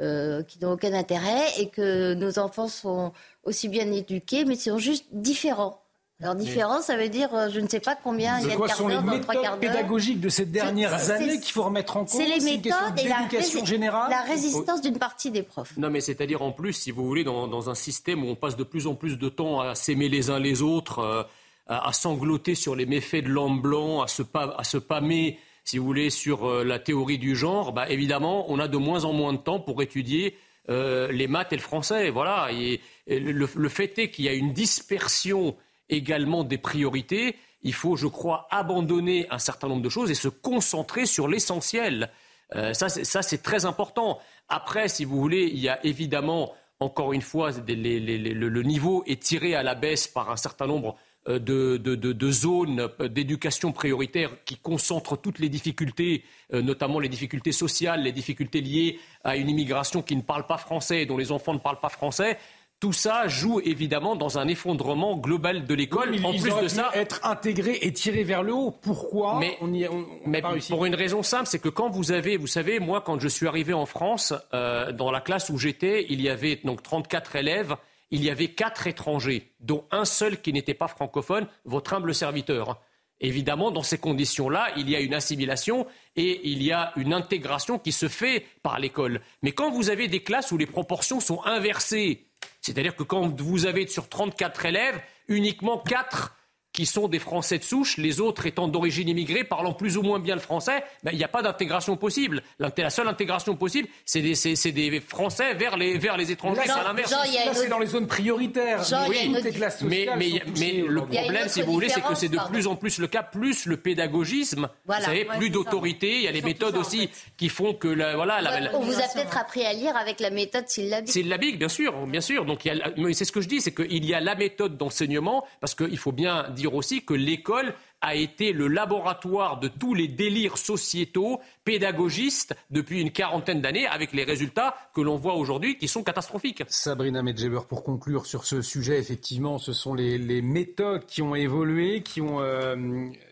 qui n'ont aucun intérêt et que nos enfants sont aussi bien éduqués mais sont juste différents. Alors différent, ça veut dire euh, je ne sais pas combien il y a de quoi sont les méthodes pédagogiques de ces dernières années qu'il faut remettre en compte C'est les méthodes et la, générale? la résistance d'une partie des profs. Non, mais c'est-à-dire en plus, si vous voulez, dans, dans, un système où on passe de plus en plus de temps à s'aimer les uns les autres, euh, à, à, sangloter sur les méfaits de l'homme blanc, à se, à se pâmer, si vous voulez, sur euh, la théorie du genre, bah, évidemment, on a de moins en moins de temps pour étudier euh, les maths et le français. Voilà. Et, et le, le fait est qu'il y a une dispersion également des priorités. Il faut, je crois, abandonner un certain nombre de choses et se concentrer sur l'essentiel. Euh, ça, c'est très important. Après, si vous voulez, il y a évidemment, encore une fois, le, niveau est tiré à la baisse par un certain nombre euh, de, zones d'éducation prioritaire qui concentrent toutes les difficultés, euh, notamment les difficultés sociales, les difficultés liées à une immigration qui ne parle pas français et dont les enfants ne parlent pas français. Tout ça joue évidemment dans un effondrement global de l'école. Oui, en plus de ça, être intégré et tiré vers le haut. Pourquoi mais, on y, on, on mais pour une raison simple, c'est que quand vous avez, vous savez, moi, quand je suis arrivé en France, euh, dans la classe où j'étais, il y avait donc 34 élèves. Il y avait quatre étrangers, dont un seul qui n'était pas francophone, votre humble serviteur. Évidemment, dans ces conditions-là, il y a une assimilation et il y a une intégration qui se fait par l'école. Mais quand vous avez des classes où les proportions sont inversées, c'est-à-dire que quand vous avez sur 34 élèves, uniquement 4 qui sont des Français de souche, les autres étant d'origine immigrée, parlant plus ou moins bien le français, ben, il n'y a pas d'intégration possible. La seule intégration possible, c'est des, des, Français vers les, vers les étrangers. C'est l'inverse. C'est dans les zones prioritaires. Genre, oui, autre... classes mais, mais, mais le problème, si vous voulez, c'est que c'est de plus en plus le cas. Plus le pédagogisme, voilà, vous savez, ouais, plus d'autorité. Il y a les méthodes ça, aussi en fait. qui font que la, voilà. La, la, on vous a peut-être appris à lire avec la méthode syllabique. Syllabique, bien sûr, bien sûr. Donc c'est ce que je dis, c'est qu'il y a la méthode d'enseignement, parce qu'il faut bien dire aussi que l'école a été le laboratoire de tous les délires sociétaux, pédagogistes, depuis une quarantaine d'années, avec les résultats que l'on voit aujourd'hui qui sont catastrophiques. Sabrina Medjeber, pour conclure sur ce sujet, effectivement, ce sont les, les méthodes qui ont évolué, qui ont euh,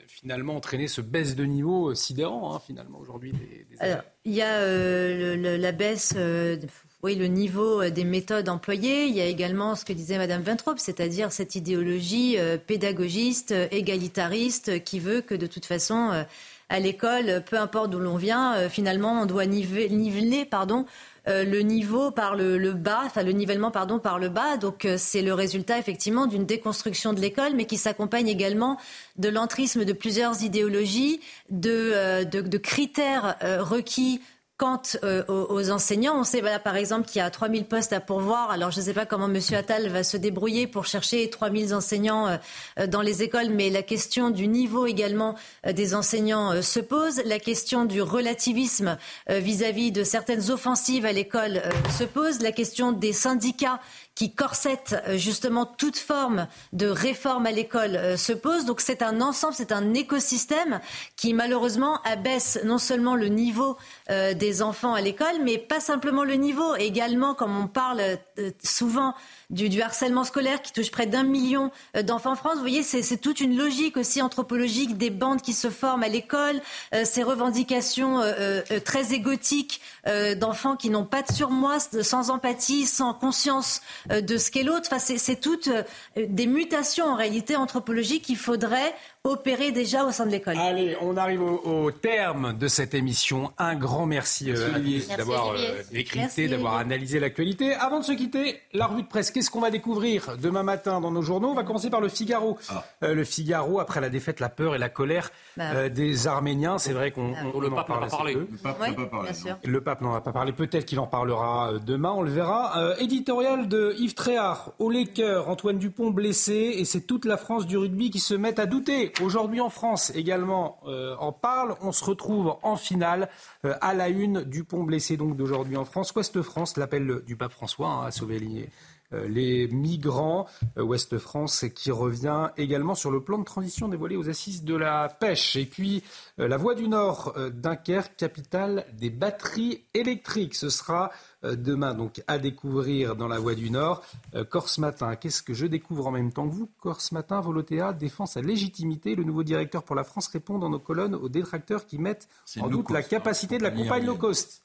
finalement entraîné ce baisse de niveau sidérant, hein, finalement, aujourd'hui. Des, des Alors, il y a euh, le, le, la baisse. Euh, oui, le niveau des méthodes employées. Il y a également ce que disait Madame Vintrop, c'est-à-dire cette idéologie euh, pédagogiste, égalitariste, qui veut que de toute façon, euh, à l'école, peu importe d'où l'on vient, euh, finalement, on doit niveler, pardon, le niveau par le, bas, enfin le nivellement pardon par le bas. Donc c'est le résultat effectivement d'une déconstruction de l'école, mais qui s'accompagne également de l'entrisme de plusieurs idéologies, de critères requis Quant euh, aux, enseignants, on sait voilà, par exemple qu'il y a 3000 postes à pourvoir. Alors je ne sais pas comment M. Attal va se débrouiller pour chercher 3000 enseignants euh, dans les écoles, mais la question du niveau également euh, des enseignants se pose. La question du relativisme vis-à-vis -vis de certaines offensives à l'école se pose. La question des syndicats qui corsette justement toute forme de réforme à l'école se pose. Donc c'est un ensemble, c'est un écosystème qui malheureusement abaisse non seulement le niveau des enfants à l'école, mais pas simplement le niveau, également comme on parle souvent du, harcèlement scolaire qui touche près d'un million euh, d'enfants en France. Vous voyez, c'est toute une logique aussi anthropologique des bandes qui se forment à l'école, euh, ces revendications euh, très égotiques d'enfants qui n'ont pas de surmoi, sans empathie, sans conscience de ce qu'est l'autre. Enfin, c'est toutes des mutations en réalité anthropologiques qu'il faudrait opérer déjà au sein de l'école. Allez, on arrive au, terme de cette émission. Un grand merci, à d'avoir décrypté, d'avoir analysé l'actualité. Avant de se quitter, la revue de presse Qu'est-ce qu'on va découvrir demain matin dans nos journaux? On va commencer par le Figaro. Ah. Euh, le Figaro, après la défaite, la peur et la colère bah euh, des Arméniens. C'est vrai qu'on ah le pape n'en a pas parlé. Le pape n'en a pas parlé. Le pape n'en a pas parlé. Peut-être qu'il en parlera euh, demain, on le verra. éditorial de Yves Tréhard. Au Laker, Antoine Dupont blessé. Et c'est toute la France du rugby qui se met à douter. Aujourd'hui en France également en parle. On se retrouve en finale à la une. Dupont blessé donc d'aujourd'hui en France. Ouest France, l'appel du pape François hein, à sauver euh, les migrants. Euh, Ouest France qui revient également sur le plan de transition dévoilé aux assises de la pêche. Et puis euh, la Voie du Nord, Dunkerque, capitale des batteries électriques. Ce sera demain donc à découvrir dans la Voie du Nord. Corse Matin, qu'est-ce que je découvre en même temps que vous? Corse Matin, Volotea défend sa légitimité. Le nouveau directeur pour la France répond dans nos colonnes aux détracteurs qui mettent en doute la capacité de la compagnie low cost.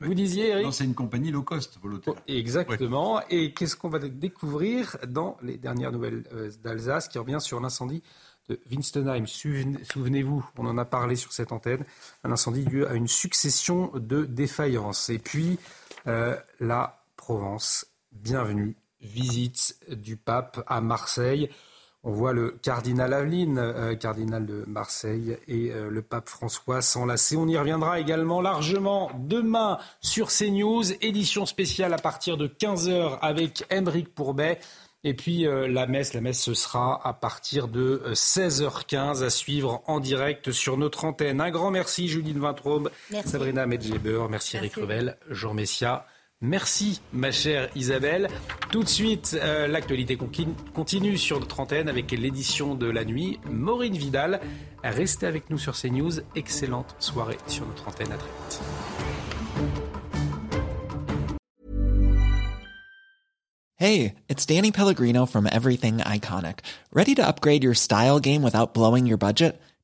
Vous disiez, Eric Non, c'est une compagnie low cost, Volotea. Oh, exactement. Et qu'est-ce qu'on va découvrir dans les dernières nouvelles euh, d'Alsace qui revient sur l'incendie de Winstenheim? Souvenez-vous, on en a parlé sur cette antenne. Un incendie dû à une succession de défaillances. Et puis, euh, la Provence. Bienvenue. Visite du pape à Marseille. On voit le cardinal Aveline, euh, cardinal de Marseille, et euh, le pape François s'enlacer. On y reviendra également largement demain sur CNews, édition spéciale à partir de 15h avec Émeric Pourbet. Et puis euh, la messe, la messe ce sera à partir de 16h15 à suivre en direct sur notre antenne. Un grand merci Julie de Vintraube, Sabrina Medjeber, merci, merci Eric Revel, Jean Messia. Merci, ma chère Isabelle. Tout de suite, euh, l'actualité continue sur notre antenne avec l'édition de la nuit. Maureen Vidal, restez avec nous sur CNews. Excellente soirée sur notre antenne. À très vite. Hey, it's Danny Pellegrino from Everything Iconic. Ready to upgrade your style game without blowing your budget?